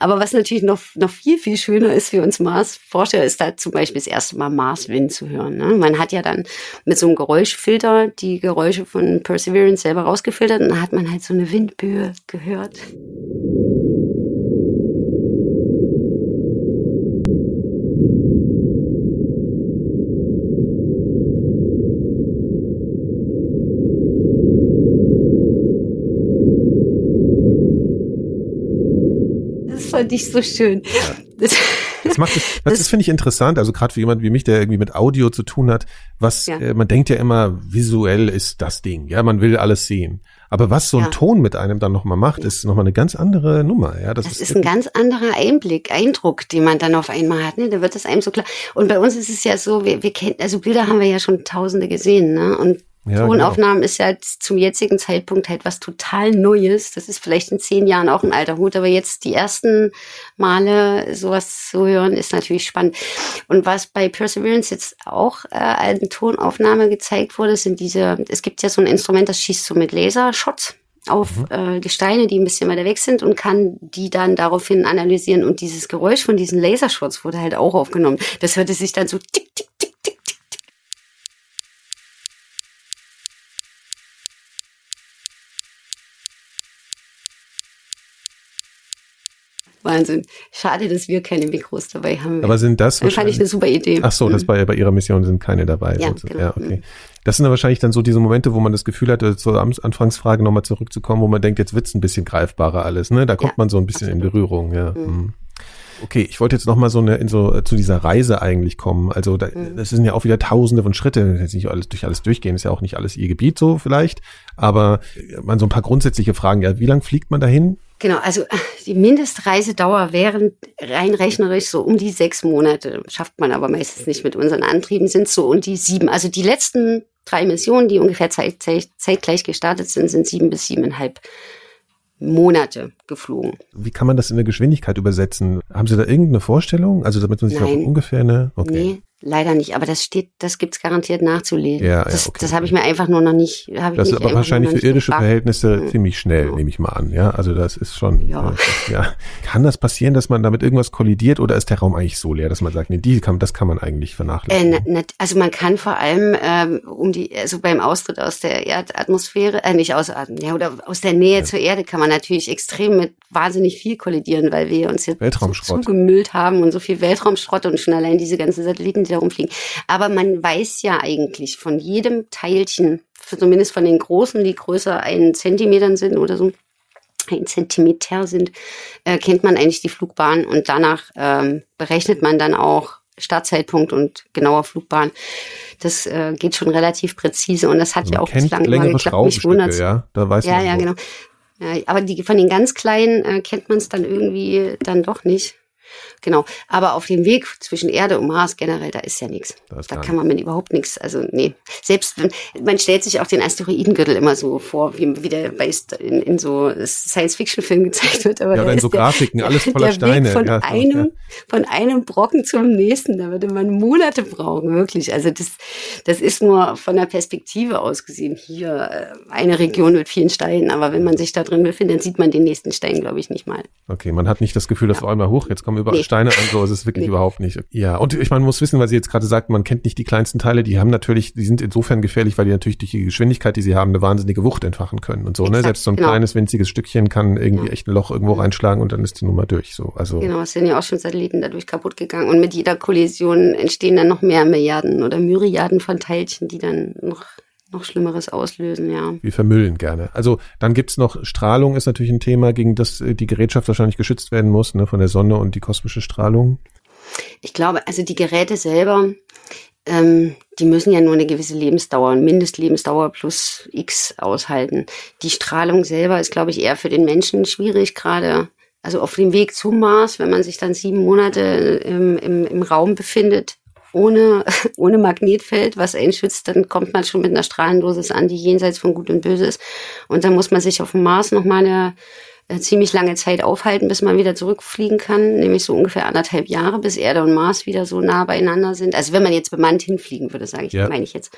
Aber was natürlich noch, noch viel, viel schöner ist für uns Mars-Forscher, ist da zum Beispiel das erste Mal Mars-Wind zu hören. Ne? Man hat ja dann mit so einem Geräuschfilter die Geräusche von Perseverance selber rausgefiltert und dann hat man halt so eine Windböe gehört. Das fand ich so schön. Das, Das macht es, das, das finde ich interessant, also gerade für jemand wie mich, der irgendwie mit Audio zu tun hat, was Ja. äh, man denkt ja immer, visuell ist das Ding, ja, man will alles sehen. Aber was so ein Ja. Ton mit einem dann nochmal macht, ist nochmal eine ganz andere Nummer, ja. Das, Das ist ein ganz anderer Einblick, Eindruck, den man dann auf einmal hat. Ne? Da wird es einem so klar. Und bei uns ist es ja so, wir, wir kennen, also Bilder haben wir ja schon Tausende gesehen, ne? Und Ja, Tonaufnahmen ist ja zum jetzigen Zeitpunkt halt was total Neues. Das ist vielleicht in zehn Jahren auch ein alter Hut, aber jetzt die ersten Male sowas zu hören, ist natürlich spannend. Und was bei Perseverance jetzt auch äh, eine Tonaufnahme gezeigt wurde, sind diese, es gibt ja so ein Instrument, das schießt so mit Lasershots auf äh, Gesteine, die ein bisschen weiter weg sind und kann die dann daraufhin analysieren. Und dieses Geräusch von diesen Lasershots wurde halt auch aufgenommen. Das hörte sich dann so tick, tick, tick, tick. Wahnsinn. Schade, dass wir keine Mikros dabei haben. Aber sind das das fand ich eine super Idee. Ach so, das bei, bei Ihrer Mission sind keine dabei. Ja, genau. ja okay. Das sind dann wahrscheinlich dann so diese Momente, wo man das Gefühl hat, äh, zur Anfangsfrage nochmal zurückzukommen, wo man denkt, jetzt wird's ein bisschen greifbarer alles, ne? Da kommt Ja, man so ein bisschen in absolut. Berührung, ja. Mhm. Okay, ich wollte jetzt noch mal so eine, in so äh, zu dieser Reise eigentlich kommen. Also da, Mhm. das sind ja auch wieder Tausende von Schritte. Jetzt nicht alles durch alles durchgehen, ist ja auch nicht alles Ihr Gebiet so vielleicht. Aber äh, man so ein paar grundsätzliche Fragen. Ja, wie lang fliegt man dahin? Genau, also äh, die Mindestreisedauer wären rein rechnerisch so um die sechs Monate. Schafft man aber meistens nicht mit unseren Antrieben, sind so um die sieben. Also die letzten drei Missionen, die ungefähr zeit, zeitgleich gestartet sind, sind sieben bis siebeneinhalb Monate geflogen. Wie kann man das in der Geschwindigkeit übersetzen? Haben Sie da irgendeine Vorstellung? Also damit man sich auch Nein. ungefähr eine. Okay. Nee, leider nicht. Aber das steht, das gibt's garantiert nachzulesen. Ja, ja, das okay. das habe ich mir einfach nur noch nicht. Hab ich Das ist aber wahrscheinlich für irdische gefragt. Verhältnisse Mhm. ziemlich schnell, Ja. nehme ich mal an. Ja, also das ist schon. Ja. äh, ja. Kann das passieren, dass man damit irgendwas kollidiert oder ist der Raum eigentlich so leer, dass man sagt, nee, die kann, das kann man eigentlich Äh, vernachlässigen? na, na, also man kann vor allem ähm, um die, also beim Austritt aus der Erdatmosphäre, äh, nicht aus, ja, oder aus der Nähe zur Erde kann man natürlich extrem mit wahnsinnig viel kollidieren, weil wir uns jetzt zugemüllt haben und so viel Weltraumschrott und schon allein diese ganzen Satelliten, die da rumfliegen. Aber man weiß ja eigentlich von jedem Teilchen, zumindest von den großen, die größer einen Zentimetern sind oder so, ein Zentimeter sind, äh, kennt man eigentlich die Flugbahn und danach ähm, berechnet man dann auch Startzeitpunkt und genauer Flugbahn. Das äh, geht schon relativ präzise und das hat Also ja auch bislang immer geklappt. Mich wundert's. ja, da weiß Ja, man ja, genau. Ja, aber die, von den ganz kleinen äh, kennt man es dann irgendwie dann doch nicht. Genau. Aber auf dem Weg zwischen Erde und Mars generell, da ist ja nichts. Da kann man mit überhaupt nichts. Also nee. Selbst wenn man stellt sich auch den Asteroidengürtel immer so vor, wie, wie der bei in, in so Science-Fiction-Filmen gezeigt wird. Aber Ja, oder in so der, Grafiken, alles voller der Steine. Weg von Ja, einem, ja. von einem Brocken zum nächsten, da würde man Monate brauchen, wirklich. Also das, das ist nur von der Perspektive aus gesehen hier äh, eine Region mit vielen Steinen. Aber wenn man sich da drin befindet, dann sieht man den nächsten Stein, glaube ich, nicht mal. Okay, man hat nicht das Gefühl, dass Ja. vor allem mal hoch, jetzt kommen überall Nee. Steine an, so ist es wirklich Nee. überhaupt nicht. Ja, und ich meine, man muss wissen, weil Sie jetzt gerade sagten, man kennt nicht die kleinsten Teile, die haben natürlich, die sind insofern gefährlich, weil die natürlich durch die Geschwindigkeit, die sie haben, eine wahnsinnige Wucht entfachen können und so, ne? Exakt, Selbst so ein genau. kleines, winziges Stückchen kann irgendwie Ja. echt ein Loch irgendwo reinschlagen und dann ist die Nummer durch, so. Also, Genau, es sind ja auch schon Satelliten dadurch kaputt gegangen. Und mit jeder Kollision entstehen dann noch mehr Milliarden oder Myriaden von Teilchen, die dann noch, noch Schlimmeres auslösen, ja. wir vermüllen gerne. Also dann gibt's noch Strahlung, ist natürlich ein Thema, gegen das äh, die Gerätschaft wahrscheinlich geschützt werden muss, ne, von der Sonne und die kosmische Strahlung. Ich glaube, also die Geräte selber, ähm, die müssen ja nur eine gewisse Lebensdauer, eine Mindestlebensdauer plus X aushalten. Die Strahlung selber ist, glaube ich, eher für den Menschen schwierig, gerade also auf dem Weg zum Mars, wenn man sich dann sieben Monate im, im, im Raum befindet, ohne, ohne Magnetfeld, was einen schützt, dann kommt man schon mit einer Strahlendosis an, die jenseits von Gut und Böse ist. Und dann muss man sich auf dem Mars nochmal eine äh, ziemlich lange Zeit aufhalten, bis man wieder zurückfliegen kann, nämlich so ungefähr anderthalb Jahre, bis Erde und Mars wieder so nah beieinander sind. Also wenn man jetzt bemannt hinfliegen würde, sage ich, Ja. meine ich jetzt.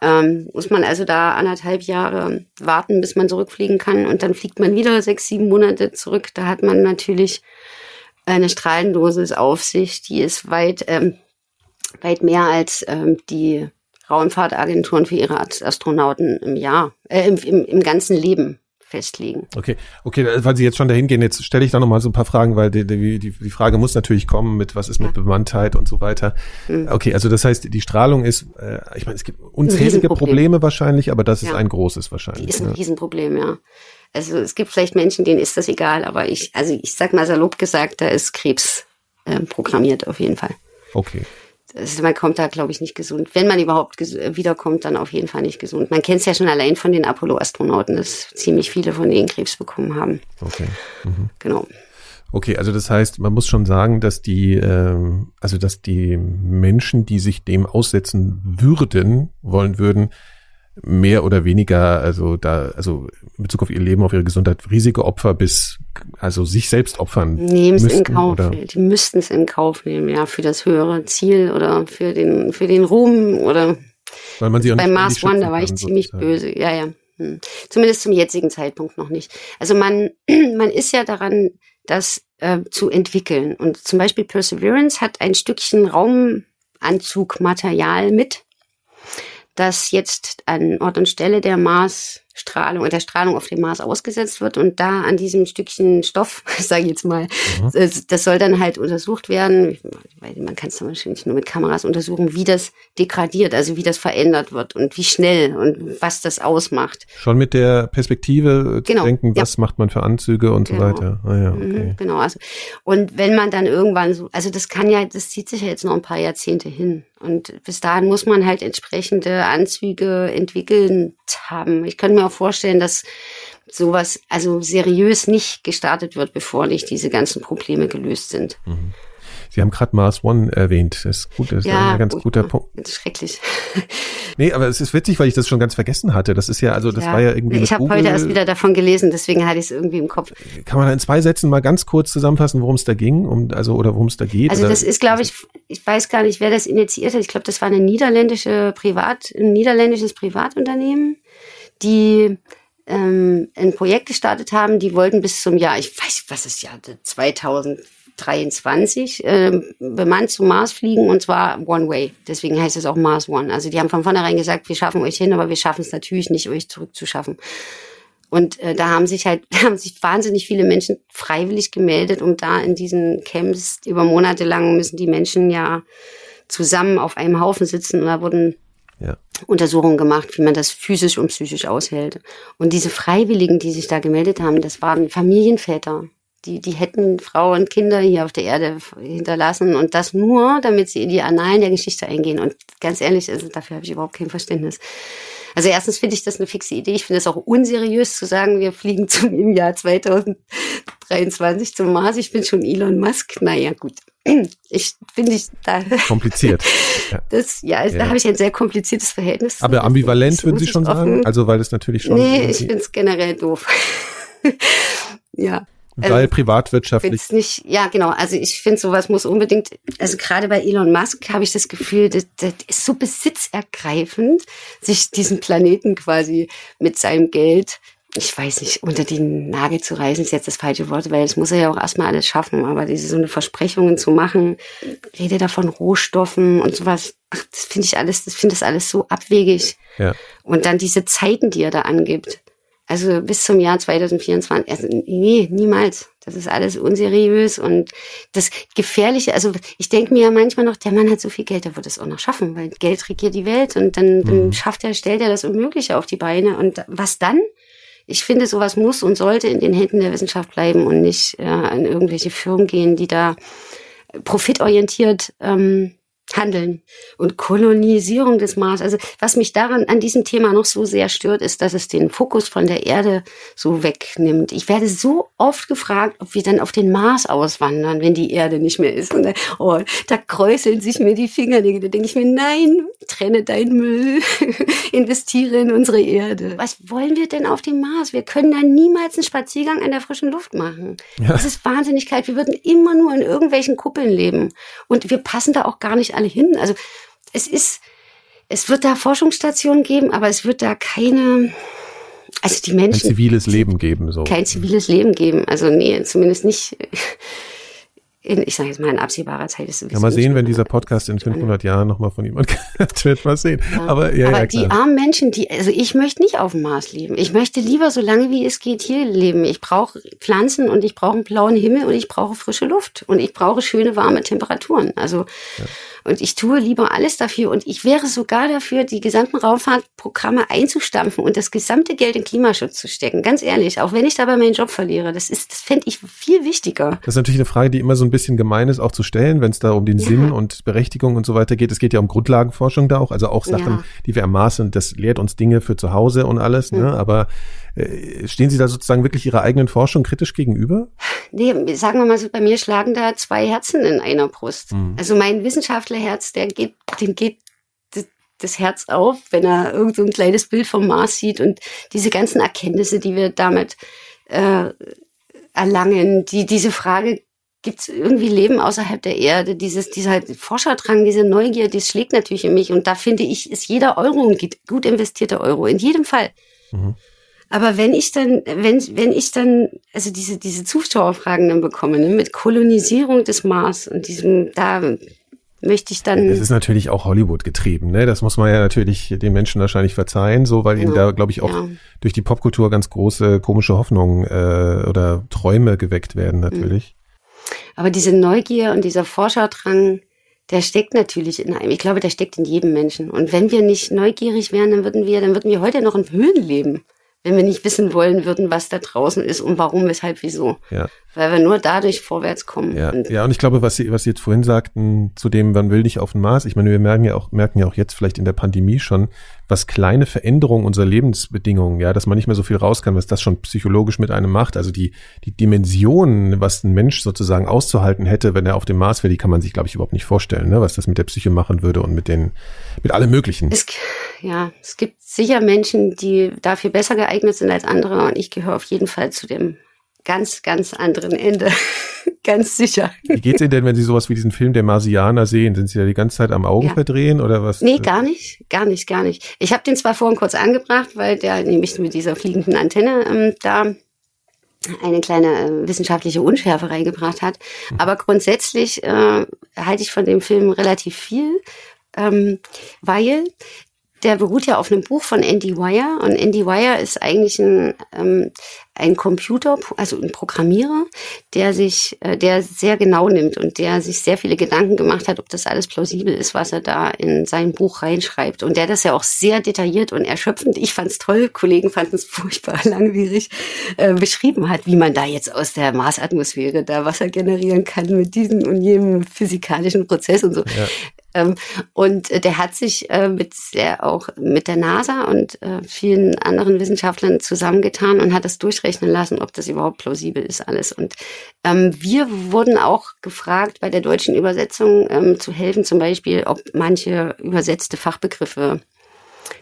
Ähm, muss man also da anderthalb Jahre warten, bis man zurückfliegen kann und dann fliegt man wieder sechs, sieben Monate zurück. Da hat man natürlich eine Strahlendosis auf sich, die ist weit, ähm, weit mehr als ähm, die Raumfahrtagenturen für ihre Ast- Astronauten im Jahr, äh, im, im, im ganzen Leben festlegen. Okay, okay, weil Sie jetzt schon dahin gehen, jetzt stelle ich da nochmal so ein paar Fragen, weil die, die, die die Frage muss natürlich kommen mit, was ist mit Bemanntheit und so weiter. Mhm. Okay, also das heißt, die Strahlung ist, äh, ich meine, es gibt unzählige. Probleme wahrscheinlich, aber das ist Ja. ein großes Die wahrscheinlich. ist ein ne? Riesenproblem, ja. Also es gibt vielleicht Menschen, denen ist das egal, aber ich, also ich sag mal salopp gesagt, da ist Krebs äh, programmiert auf jeden Fall. Okay. Also man kommt da, glaube ich, nicht gesund. Wenn man überhaupt äh, wiederkommt, dann auf jeden Fall nicht gesund. Man kennt es ja schon allein von den Apollo-Astronauten, dass ziemlich viele von denen Krebs bekommen haben. Okay. Genau. Okay, also das heißt, man muss schon sagen, dass die, ähm, also dass die Menschen, die sich dem aussetzen würden, wollen würden, mehr oder weniger, also da, also in Bezug auf ihr Leben, auf ihre Gesundheit, Risikoopfer bis, also sich selbst opfern. Nehmen es in Kauf. Oder? Die müssten es in Kauf nehmen, ja, für das höhere Ziel oder für den, für den Ruhm oder Weil man sie auch Bei Mars One, da war ich kann, ziemlich sozusagen. böse. Ja, ja. Hm. Zumindest zum jetzigen Zeitpunkt noch nicht. Also man, man ist ja daran, das äh, zu entwickeln. Und zum Beispiel Perseverance hat ein Stückchen Raumanzugmaterial mit, das jetzt an Ort und Stelle der Marsstrahlung, der Strahlung auf dem Mars ausgesetzt wird und da an diesem Stückchen Stoff, sage ich jetzt mal, das, das soll dann halt untersucht werden, weil man kann es dann wahrscheinlich nur mit Kameras untersuchen, wie das degradiert, also wie das verändert wird und wie schnell und was das ausmacht. Schon mit der Perspektive äh, zu Genau, denken, ja. was macht man für Anzüge und so Genau. weiter. Ah ja, Mhm, okay. Genau, also und wenn man dann irgendwann so, also das kann ja, das zieht sich ja jetzt noch ein paar Jahrzehnte hin und bis dahin muss man halt entsprechende Anzüge entwickelt haben. Ich könnte mir auch vorstellen, dass sowas also seriös nicht gestartet wird, bevor nicht diese ganzen Probleme gelöst sind. Sie haben gerade Mars One erwähnt. Das ist gut, das ist ein ganz gut, guter ja, Punkt. Das ist schrecklich. Nee, aber es ist witzig, weil ich das schon ganz vergessen hatte. Das ist ja, also das war ja irgendwie Ich habe heute erst wieder davon gelesen, deswegen hatte ich es irgendwie im Kopf. Kann man da in zwei Sätzen mal ganz kurz zusammenfassen, worum es da ging, um, also oder worum es da geht? Also oder? das ist, glaube ich, ich weiß gar nicht, wer das initiiert hat. Ich glaube, das war eine niederländische Privat, ein niederländisches Privatunternehmen, die ähm, ein Projekt gestartet haben. Die wollten bis zum Jahr, ich weiß, was ist Jahr 2023, ähm, bemannt zum Mars fliegen und zwar One Way. Deswegen heißt es auch Mars One. Also die haben von vornherein gesagt, wir schaffen euch hin, aber wir schaffen es natürlich nicht, euch zurückzuschaffen. Und äh, da haben sich halt, da haben sich wahnsinnig viele Menschen freiwillig gemeldet, um da in diesen Camps über Monate lang müssen die Menschen ja zusammen auf einem Haufen sitzen und da wurden ja. Untersuchungen gemacht, wie man das physisch und psychisch aushält. Und diese Freiwilligen, die sich da gemeldet haben, das waren Familienväter. Die, die hätten Frau und Kinder hier auf der Erde hinterlassen und das nur, damit sie in die Annalen der Geschichte eingehen. Und ganz ehrlich, also dafür habe ich überhaupt kein Verständnis. Also erstens finde ich das eine fixe Idee. Ich finde es auch unseriös zu sagen, wir fliegen zum im Jahr 2023 zum Mars. Ich bin schon Elon Musk. Naja, gut. Ich finde ich da kompliziert. Ja, das, ja, also ja. da habe ich ein sehr kompliziertes Verhältnis. Aber ambivalent würden Sie schon sagen? Also weil es natürlich schon. Nee, ich finde es generell doof. ja. Weil also, privatwirtschaftlich. Nicht, ja, genau. Also ich finde, sowas muss unbedingt, also gerade bei Elon Musk habe ich das Gefühl, das, das ist so besitzergreifend, sich diesen Planeten quasi mit seinem Geld, ich weiß nicht, unter die Nagel zu reißen, ist jetzt das falsche Wort, weil das muss er ja auch erstmal alles schaffen. Aber diese so eine Versprechungen zu machen, rede da von Rohstoffen und sowas, ach, das finde ich alles, das finde das alles so abwegig. Ja. Und dann diese Zeiten, die er da angibt. Also bis zum Jahr 2024. Also nee, niemals. Das ist alles unseriös und das Gefährliche. Also ich denke mir ja manchmal noch, der Mann hat so viel Geld, der wird es auch noch schaffen, weil Geld regiert die Welt und dann, mhm. dann schafft er, stellt er das Unmögliche auf die Beine. Und was dann? Ich finde, sowas muss und sollte in den Händen der Wissenschaft bleiben und nicht äh, an irgendwelche Firmen gehen, die da profitorientiert ähm, Handeln und Kolonisierung des Mars. Also was mich daran an diesem Thema noch so sehr stört, ist, dass es den Fokus von der Erde so wegnimmt. Ich werde so oft gefragt, ob wir dann auf den Mars auswandern, wenn die Erde nicht mehr ist. Und da, oh, da kräuseln sich mir die Fingernägel. Da denke ich mir, nein, trenne deinen Müll, investiere in unsere Erde. Was wollen wir denn auf dem Mars? Wir können da niemals einen Spaziergang in der frischen Luft machen. Ja. Das ist Wahnsinnigkeit. Wir würden immer nur in irgendwelchen Kuppeln leben. Und wir passen da auch gar nicht alle hin. Also es ist, es wird da Forschungsstationen geben, aber es wird da keine, also die Menschen. Ein ziviles Leben geben, so. Kein ziviles Leben geben. Also nee, zumindest nicht in, ich sage jetzt mal, in absehbarer Zeit ist. Ja, mal sehen, wenn dieser Podcast in 500 Jahren nochmal von jemand gehört wird, mal sehen. Ja. Aber, ja, Aber ja, die armen Menschen, die, also ich möchte nicht auf dem Mars leben. Ich möchte lieber so lange wie es geht hier leben. Ich brauche Pflanzen und ich brauche einen blauen Himmel und ich brauche frische Luft und ich brauche schöne warme Temperaturen. Also ja. Und ich tue lieber alles dafür. Und ich wäre sogar dafür, die gesamten Raumfahrtprogramme einzustampfen und das gesamte Geld in Klimaschutz zu stecken. Ganz ehrlich, auch wenn ich dabei meinen Job verliere. Das ist, das fände ich viel wichtiger. Das ist natürlich eine Frage, die immer so ein bisschen gemein ist, auch zu stellen, wenn es da um den ja. Sinn und Berechtigung und so weiter geht. Es geht ja um Grundlagenforschung da auch, also auch Sachen, ja. die wir ermaßen. Das lehrt uns Dinge für zu Hause und alles. Ne? Mhm. Ne? Aber stehen Sie da sozusagen wirklich Ihrer eigenen Forschung kritisch gegenüber? Nee, sagen wir mal so, bei mir schlagen da zwei Herzen in einer Brust. Mhm. Also mein Wissenschaftlerherz, der geht, dem geht das Herz auf, wenn er irgend so ein kleines Bild vom Mars sieht und diese ganzen Erkenntnisse, die wir damit äh, erlangen, die diese Frage gibt es irgendwie Leben außerhalb der Erde? Dieses, dieser Forscherdrang, diese Neugier, das schlägt natürlich in mich. Und da finde ich, ist jeder Euro ein gut investierter Euro. In jedem Fall. Mhm. Aber wenn ich dann, wenn, wenn ich dann, also diese, diese Zuschauerfragen dann bekomme, ne, mit Kolonisierung des Mars und diesem, da möchte ich dann. Das ist natürlich auch Hollywood getrieben, ne? Das muss man ja natürlich den Menschen wahrscheinlich verzeihen, so, weil genau. ihnen da, glaube ich, auch ja. durch die Popkultur ganz große komische Hoffnungen äh, oder Träume geweckt werden, natürlich. Aber diese Neugier und dieser Forscherdrang, der steckt natürlich in einem. Ich glaube, der steckt in jedem Menschen. Und wenn wir nicht neugierig wären, dann würden wir, dann würden wir heute noch in Höhlen leben wenn wir nicht wissen wollen würden, was da draußen ist und warum, weshalb, wieso. Ja. Weil wir nur dadurch vorwärts kommen. Ja, und, ja, und ich glaube, was Sie, was Sie jetzt vorhin sagten, zu dem, man will nicht auf den Mars, ich meine, wir merken ja auch, merken ja auch jetzt vielleicht in der Pandemie schon, was kleine Veränderungen unserer Lebensbedingungen, ja, dass man nicht mehr so viel raus kann, was das schon psychologisch mit einem macht. Also die, die Dimensionen, was ein Mensch sozusagen auszuhalten hätte, wenn er auf dem Mars wäre, die kann man sich, glaube ich, überhaupt nicht vorstellen, ne? was das mit der Psyche machen würde und mit den, mit allem Möglichen. Es, ja, es gibt sicher Menschen, die dafür besser geeignet sind als andere und ich gehöre auf jeden Fall zu dem ganz, ganz anderen Ende. ganz sicher. Wie geht's Ihnen denn, wenn Sie sowas wie diesen Film der Marsianer sehen? Sind Sie da die ganze Zeit am Augen ja. verdrehen oder was? Nee, gar nicht. Gar nicht, gar nicht. Ich habe den zwar vorhin kurz angebracht, weil der nämlich mit dieser fliegenden Antenne ähm, da eine kleine äh, wissenschaftliche Unschärfe reingebracht hat. Mhm. Aber grundsätzlich äh, halte ich von dem Film relativ viel, ähm, weil der beruht ja auf einem Buch von Andy Wire und Andy Wire ist eigentlich ein, ähm, ein Computer, also ein Programmierer, der sich, äh, der sehr genau nimmt und der sich sehr viele Gedanken gemacht hat, ob das alles plausibel ist, was er da in sein Buch reinschreibt. Und der das ja auch sehr detailliert und erschöpfend, ich fand's toll, Kollegen fanden es furchtbar langwierig, äh, beschrieben hat, wie man da jetzt aus der Marsatmosphäre da Wasser generieren kann mit diesem und jenem physikalischen Prozess und so. Ja und äh, der hat sich äh, mit der, auch mit der NASA und äh, vielen anderen Wissenschaftlern zusammengetan und hat das durchrechnen lassen, ob das überhaupt plausibel ist alles. Und ähm, wir wurden auch gefragt, bei der deutschen Übersetzung ähm, zu helfen, zum Beispiel, ob manche übersetzte Fachbegriffe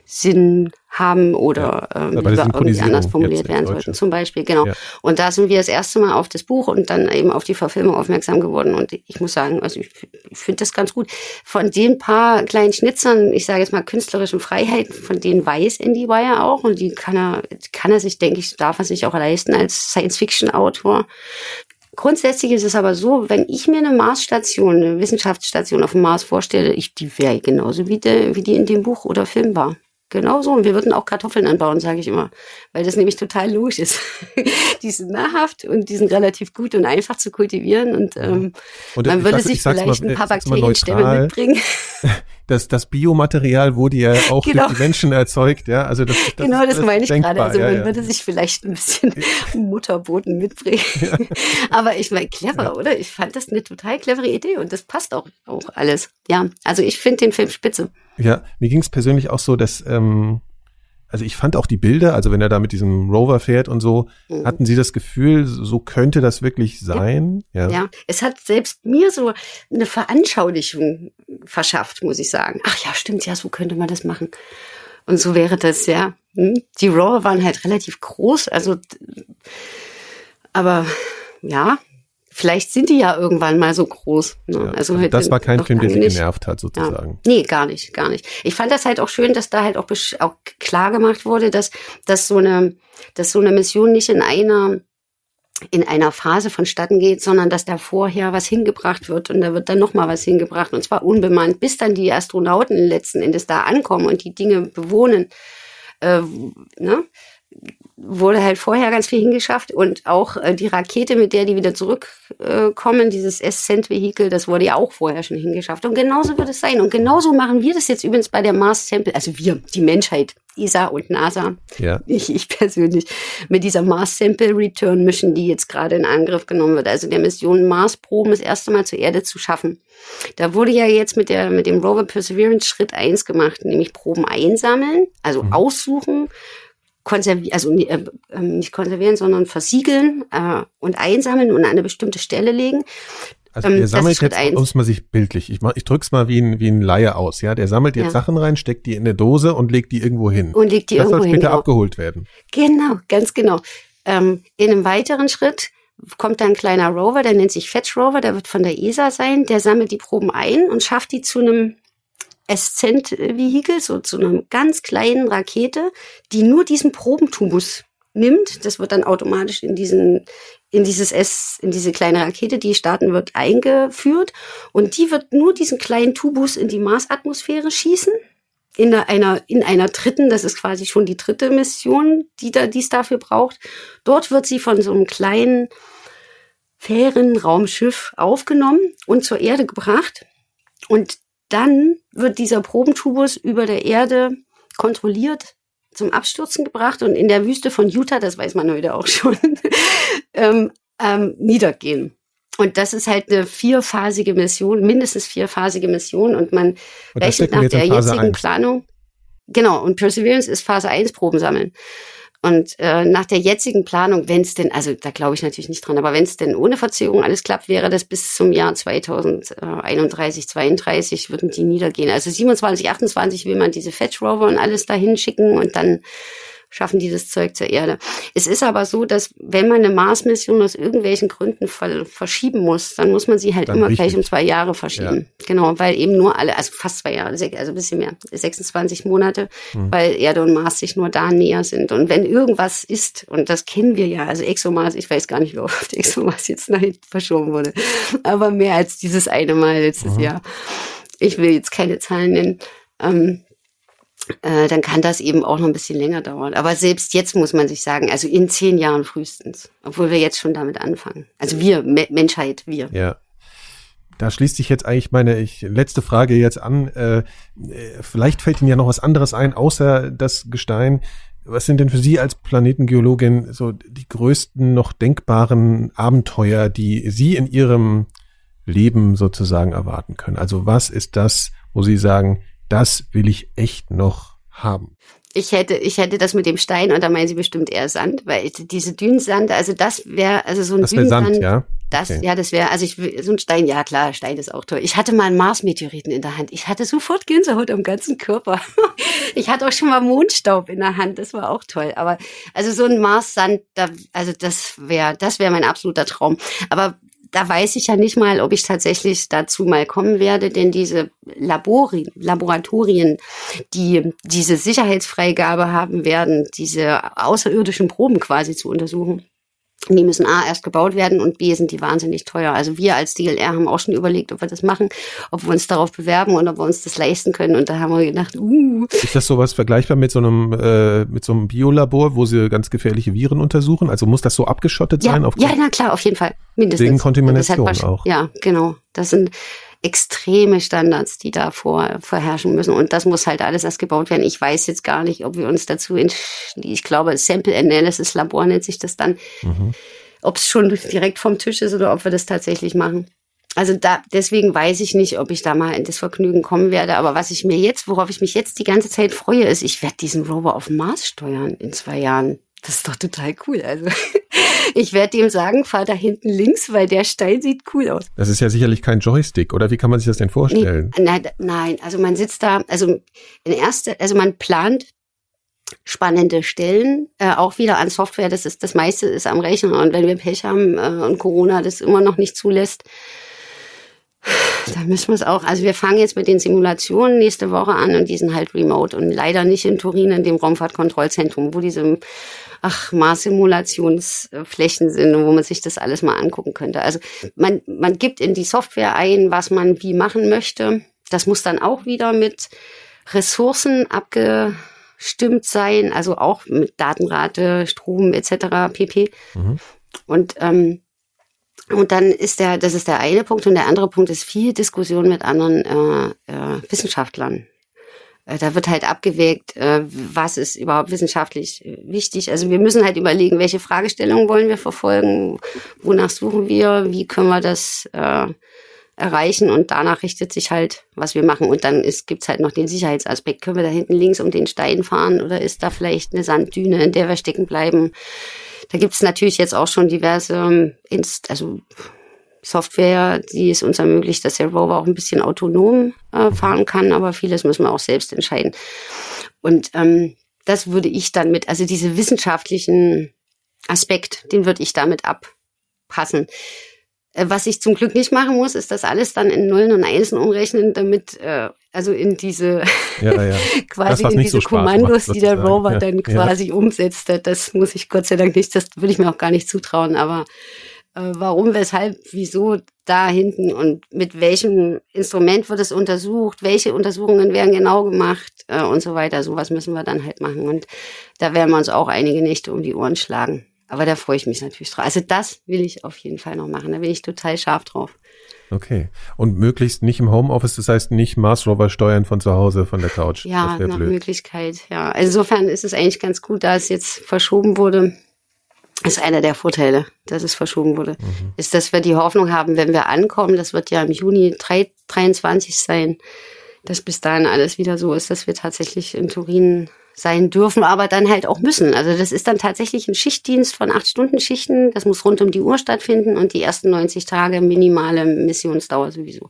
Sinn haben oder ja, ähm, irgendwie anders formuliert werden sollten, zum Beispiel. Genau. Ja. Und da sind wir das erste Mal auf das Buch und dann eben auf die Verfilmung aufmerksam geworden. Und ich muss sagen, also ich, ich finde das ganz gut. Von den paar kleinen Schnitzern, ich sage jetzt mal künstlerischen Freiheiten, von denen weiß Andy Weir auch und die kann er, kann er sich, denke ich, darf er sich auch leisten als Science-Fiction-Autor. Grundsätzlich ist es aber so, wenn ich mir eine Marsstation, eine Wissenschaftsstation auf dem Mars vorstelle, ich, die wäre genauso wie, die, wie die in dem Buch oder Film war. Genau so. Und wir würden auch Kartoffeln anbauen, sage ich immer. Weil das nämlich total logisch ist. die sind nahrhaft und die sind relativ gut und einfach zu kultivieren. Und, ähm, und man würde sag, sich vielleicht mal, ein paar Bakterienstämme mitbringen. Das, das Biomaterial wurde ja auch genau. durch die Menschen erzeugt, ja. Also das, das genau, das, das meine ich gerade. Also man ja, würde sich vielleicht ein bisschen Mutterboden mitbringen. Ja. Aber ich meine, clever, ja. oder? Ich fand das eine total clevere Idee und das passt auch, auch alles. Ja, also ich finde den Film spitze. Ja, mir ging es persönlich auch so, dass, ähm, also ich fand auch die Bilder, also wenn er da mit diesem Rover fährt und so, mhm. hatten Sie das Gefühl, so könnte das wirklich sein? Ja. ja. ja, es hat selbst mir so eine Veranschaulichung verschafft, muss ich sagen. Ach ja, stimmt, ja, so könnte man das machen. Und so wäre das, ja. Hm? Die Rover waren halt relativ groß, also, aber ja, Vielleicht sind die ja irgendwann mal so groß. Ne? Ja, also, also das war kein Film, der sie genervt hat, sozusagen. Ja. Nee, gar nicht, gar nicht. Ich fand das halt auch schön, dass da halt auch, auch klar gemacht wurde, dass, dass so eine, dass so eine Mission nicht in einer in einer Phase vonstatten geht, sondern dass da vorher was hingebracht wird und da wird dann nochmal was hingebracht und zwar unbemannt, bis dann die Astronauten letzten Endes da ankommen und die Dinge bewohnen. Äh, ne? Wurde halt vorher ganz viel hingeschafft und auch äh, die Rakete, mit der die wieder zurückkommen, äh, dieses Ascent-Vehikel, das wurde ja auch vorher schon hingeschafft. Und genauso wird es sein. Und genauso machen wir das jetzt übrigens bei der Mars Sample, also wir, die Menschheit, ESA und NASA, ja. ich, ich persönlich, mit dieser Mars Sample Return Mission, die jetzt gerade in Angriff genommen wird, also der Mission Mars Proben das erste Mal zur Erde zu schaffen. Da wurde ja jetzt mit der, mit dem Rover Perseverance Schritt eins gemacht, nämlich Proben einsammeln, also mhm. aussuchen, konservieren, also äh, ähm, nicht konservieren, sondern versiegeln äh, und einsammeln und an eine bestimmte Stelle legen. Also der ähm, sammelt jetzt, muss man sich bildlich, ich, mach, ich drück's mal wie ein, wie ein Laie aus, ja. Der sammelt jetzt ja. Sachen rein, steckt die in eine Dose und legt die irgendwo hin. Und legt die das irgendwo soll später hin, abgeholt werden. Genau, ganz genau. Ähm, in einem weiteren Schritt kommt da ein kleiner Rover, der nennt sich Fetch Rover, der wird von der ESA sein, der sammelt die Proben ein und schafft die zu einem Ascent-Vehikel, so zu einer ganz kleinen Rakete, die nur diesen Probentubus nimmt. Das wird dann automatisch in diesen in dieses S, in diese kleine Rakete, die starten wird, eingeführt. Und die wird nur diesen kleinen Tubus in die Marsatmosphäre schießen. In einer, in einer dritten, das ist quasi schon die dritte Mission, die da, die es dafür braucht. Dort wird sie von so einem kleinen Fähren-Raumschiff aufgenommen und zur Erde gebracht. Und dann wird dieser Probentubus über der Erde kontrolliert zum Abstürzen gebracht und in der Wüste von Utah, das weiß man heute auch schon, ähm, ähm, niedergehen. Und das ist halt eine vierphasige Mission, mindestens vierphasige Mission und man und rechnet nach der jetzigen 1. Planung. Genau, und Perseverance ist Phase 1 Proben sammeln. Und äh, nach der jetzigen Planung, wenn es denn, also da glaube ich natürlich nicht dran, aber wenn es denn ohne Verzögerung alles klappt, wäre das bis zum Jahr 2031, 32 würden die niedergehen. Also 27, 28 will man diese Fetch Rover und alles dahin schicken und dann schaffen die das Zeug zur Erde. Es ist aber so, dass wenn man eine Mars-Mission aus irgendwelchen Gründen verschieben muss, dann muss man sie halt dann immer richtig. gleich um zwei Jahre verschieben. Ja. Genau, weil eben nur alle, also fast zwei Jahre, also ein bisschen mehr, 26 Monate, hm. weil Erde und Mars sich nur da näher sind. Und wenn irgendwas ist, und das kennen wir ja, also ExoMars, ich weiß gar nicht, wie oft ExoMars jetzt nach hinten verschoben wurde, aber mehr als dieses eine Mal letztes mhm. Jahr. Ich will jetzt keine Zahlen nennen. Ähm, äh, dann kann das eben auch noch ein bisschen länger dauern. Aber selbst jetzt muss man sich sagen, also in zehn Jahren frühestens, obwohl wir jetzt schon damit anfangen. Also wir, Me Menschheit, wir. Ja. Da schließt sich jetzt eigentlich meine ich, letzte Frage jetzt an. Äh, vielleicht fällt Ihnen ja noch was anderes ein, außer das Gestein. Was sind denn für Sie als Planetengeologin so die größten noch denkbaren Abenteuer, die Sie in Ihrem Leben sozusagen erwarten können? Also was ist das, wo Sie sagen, das will ich echt noch haben? Ich hätte, ich hätte das mit dem Stein und da meinen Sie bestimmt eher Sand, weil diese Dünensand, also das wäre, also so ein das Dünensand, Sand, ja. Das, okay. ja, das wäre, also ich, so ein Stein, ja klar, Stein ist auch toll. Ich hatte mal einen Mars-Meteoriten in der Hand. Ich hatte sofort Gänsehaut am ganzen Körper. ich hatte auch schon mal Mondstaub in der Hand. Das war auch toll. Aber, also so ein Mars-Sand, da, also das wäre, das wäre mein absoluter Traum. Aber da weiß ich ja nicht mal, ob ich tatsächlich dazu mal kommen werde, denn diese Labori, Laboratorien, die diese Sicherheitsfreigabe haben werden, diese außerirdischen Proben quasi zu untersuchen, die müssen A erst gebaut werden und B sind die wahnsinnig teuer. Also wir als DLR haben auch schon überlegt, ob wir das machen, ob wir uns darauf bewerben und ob wir uns das leisten können. Und da haben wir gedacht, uh. Ist das sowas vergleichbar mit so einem äh, mit so einem Biolabor, wo sie ganz gefährliche Viren untersuchen? Also muss das so abgeschottet ja, sein? Auf ja, na klar, auf jeden Fall. Mindestens. Wegen Kontamination auch. Ja, genau. Das sind extreme Standards, die da vor, vorherrschen müssen. Und das muss halt alles erst gebaut werden. Ich weiß jetzt gar nicht, ob wir uns dazu, ich glaube, Sample Analysis Labor nennt sich das dann, mhm. ob es schon direkt vom Tisch ist oder ob wir das tatsächlich machen. Also da, deswegen weiß ich nicht, ob ich da mal in das Vergnügen kommen werde. Aber was ich mir jetzt, worauf ich mich jetzt die ganze Zeit freue, ist, ich werde diesen Rover auf Mars steuern in zwei Jahren. Das ist doch total cool. Also ich werde ihm sagen, fahr da hinten links, weil der Stein sieht cool aus. Das ist ja sicherlich kein Joystick, oder wie kann man sich das denn vorstellen? Nee, nein, nein, also man sitzt da, also in erster, also man plant spannende Stellen, äh, auch wieder an Software, das ist das meiste ist am Rechner und wenn wir Pech haben äh, und Corona das immer noch nicht zulässt, da müssen wir es auch, also wir fangen jetzt mit den Simulationen nächste Woche an und die sind halt remote und leider nicht in Turin in dem Raumfahrtkontrollzentrum, wo diese ach, Mars-Simulationsflächen sind wo man sich das alles mal angucken könnte. Also man, man gibt in die Software ein, was man wie machen möchte. Das muss dann auch wieder mit Ressourcen abgestimmt sein, also auch mit Datenrate, Strom etc. pp. Mhm. Und ähm, und dann ist der, das ist der eine Punkt und der andere Punkt ist viel Diskussion mit anderen äh, äh, Wissenschaftlern. Äh, da wird halt abgewägt, äh, was ist überhaupt wissenschaftlich äh, wichtig. Also wir müssen halt überlegen, welche Fragestellungen wollen wir verfolgen, wonach suchen wir, wie können wir das erreichen und danach richtet sich halt, was wir machen. Und dann ist, gibt's halt noch den Sicherheitsaspekt. Können wir da hinten links um den Stein fahren oder ist da vielleicht eine Sanddüne, in der wir stecken bleiben? Da gibt es natürlich jetzt auch schon diverse ähm, Inst also Software, die es uns ermöglicht, dass der Rover auch ein bisschen autonom äh, fahren kann, aber vieles müssen wir auch selbst entscheiden. Und ähm, das würde ich dann mit, also diese wissenschaftlichen Aspekt, den würde ich damit abpassen. Äh, was ich zum Glück nicht machen muss, ist das alles dann in Nullen und Einsen umrechnen, damit äh, also in diese ja, ja. quasi das, in diese so Kommandos, macht, die der Rover ja, dann quasi umsetzt. Das muss ich Gott sei Dank nicht, das würde ich mir auch gar nicht zutrauen. Aber äh, warum, weshalb, wieso da hinten und mit welchem Instrument wird es untersucht, welche Untersuchungen werden genau gemacht äh, und so weiter. Sowas müssen wir dann halt machen. Und da werden wir uns auch einige Nächte um die Ohren schlagen. Aber da freue ich mich natürlich drauf. Also das will ich auf jeden Fall noch machen. Da bin ich total scharf drauf. Okay. Und möglichst nicht im Homeoffice, das heißt nicht Mars Rover steuern von zu Hause, von der Couch. Ja, nach blöd. Möglichkeit, ja. Also insofern ist es eigentlich ganz gut, da es jetzt verschoben wurde. Ist einer der Vorteile, dass es verschoben wurde. Mhm. Ist, dass wir die Hoffnung haben, wenn wir ankommen, das wird ja im Juni 23 sein, dass bis dahin alles wieder so ist, dass wir tatsächlich in Turin sein dürfen, aber dann halt auch müssen. Also das ist dann tatsächlich ein Schichtdienst von acht Stunden Schichten. Das muss rund um die Uhr stattfinden und die ersten 90 Tage minimale Missionsdauer sowieso.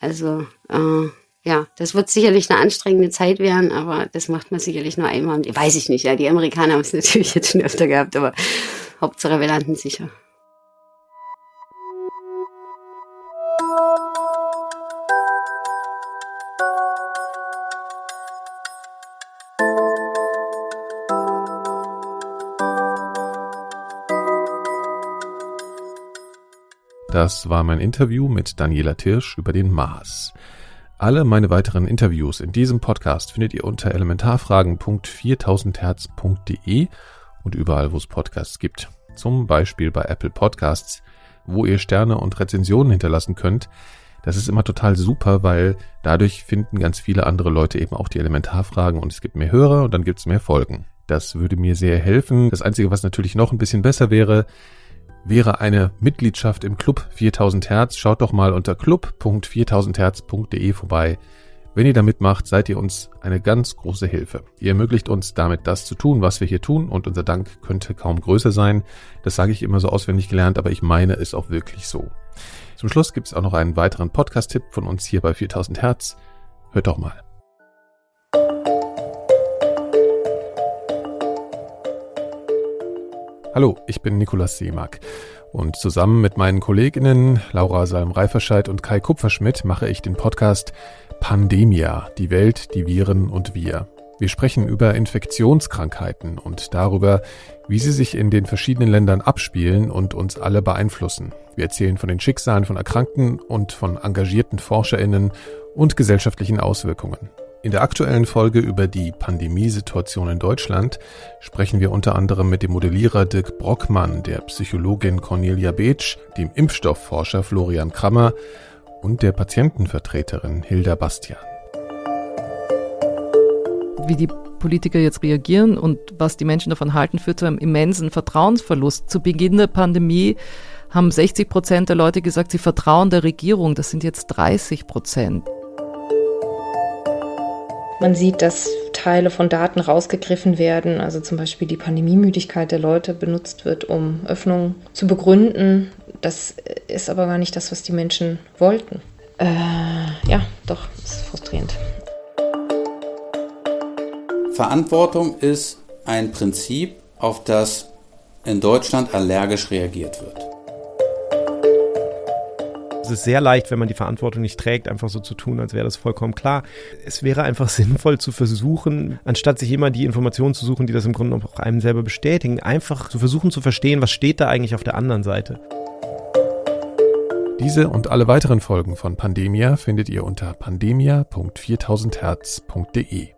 Also äh, ja, das wird sicherlich eine anstrengende Zeit werden, aber das macht man sicherlich nur einmal. Weiß ich nicht, ja, die Amerikaner haben es natürlich jetzt schon öfter gehabt, aber Hauptsache wir landen sicher. Das war mein Interview mit Daniela Tirsch über den Mars. Alle meine weiteren Interviews in diesem Podcast findet ihr unter elementarfragen.4000herz.de und überall, wo es Podcasts gibt. Zum Beispiel bei Apple Podcasts, wo ihr Sterne und Rezensionen hinterlassen könnt. Das ist immer total super, weil dadurch finden ganz viele andere Leute eben auch die Elementarfragen und es gibt mehr Hörer und dann gibt es mehr Folgen. Das würde mir sehr helfen. Das Einzige, was natürlich noch ein bisschen besser wäre, wäre eine Mitgliedschaft im Club 4000 Hertz. Schaut doch mal unter club.4000herz.de vorbei. Wenn ihr da mitmacht, seid ihr uns eine ganz große Hilfe. Ihr ermöglicht uns damit das zu tun, was wir hier tun und unser Dank könnte kaum größer sein. Das sage ich immer so auswendig gelernt, aber ich meine es auch wirklich so. Zum Schluss gibt es auch noch einen weiteren Podcast-Tipp von uns hier bei 4000 Hertz. Hört doch mal. Hallo, ich bin Nikolaus Seemack und zusammen mit meinen Kolleginnen Laura Salm-Reiferscheid und Kai Kupferschmidt mache ich den Podcast Pandemia, die Welt, die Viren und wir. Wir sprechen über Infektionskrankheiten und darüber, wie sie sich in den verschiedenen Ländern abspielen und uns alle beeinflussen. Wir erzählen von den Schicksalen von Erkrankten und von engagierten Forscherinnen und gesellschaftlichen Auswirkungen. In der aktuellen Folge über die Pandemiesituation in Deutschland sprechen wir unter anderem mit dem Modellierer Dirk Brockmann, der Psychologin Cornelia Beetsch, dem Impfstoffforscher Florian Krammer und der Patientenvertreterin Hilda Bastian. Wie die Politiker jetzt reagieren und was die Menschen davon halten, führt zu einem immensen Vertrauensverlust. Zu Beginn der Pandemie haben 60 Prozent der Leute gesagt, sie vertrauen der Regierung. Das sind jetzt 30 Prozent. Man sieht, dass Teile von Daten rausgegriffen werden, also zum Beispiel die Pandemiemüdigkeit der Leute benutzt wird, um Öffnungen zu begründen. Das ist aber gar nicht das, was die Menschen wollten. Äh, ja, doch, ist frustrierend. Verantwortung ist ein Prinzip, auf das in Deutschland allergisch reagiert wird. Es ist sehr leicht, wenn man die Verantwortung nicht trägt, einfach so zu tun, als wäre das vollkommen klar. Es wäre einfach sinnvoll zu versuchen, anstatt sich immer die Informationen zu suchen, die das im Grunde auch einem selber bestätigen, einfach zu versuchen zu verstehen, was steht da eigentlich auf der anderen Seite. Diese und alle weiteren Folgen von Pandemia findet ihr unter pandemia.4000herz.de.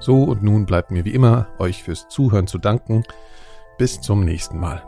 So und nun bleibt mir wie immer, euch fürs Zuhören zu danken. Bis zum nächsten Mal.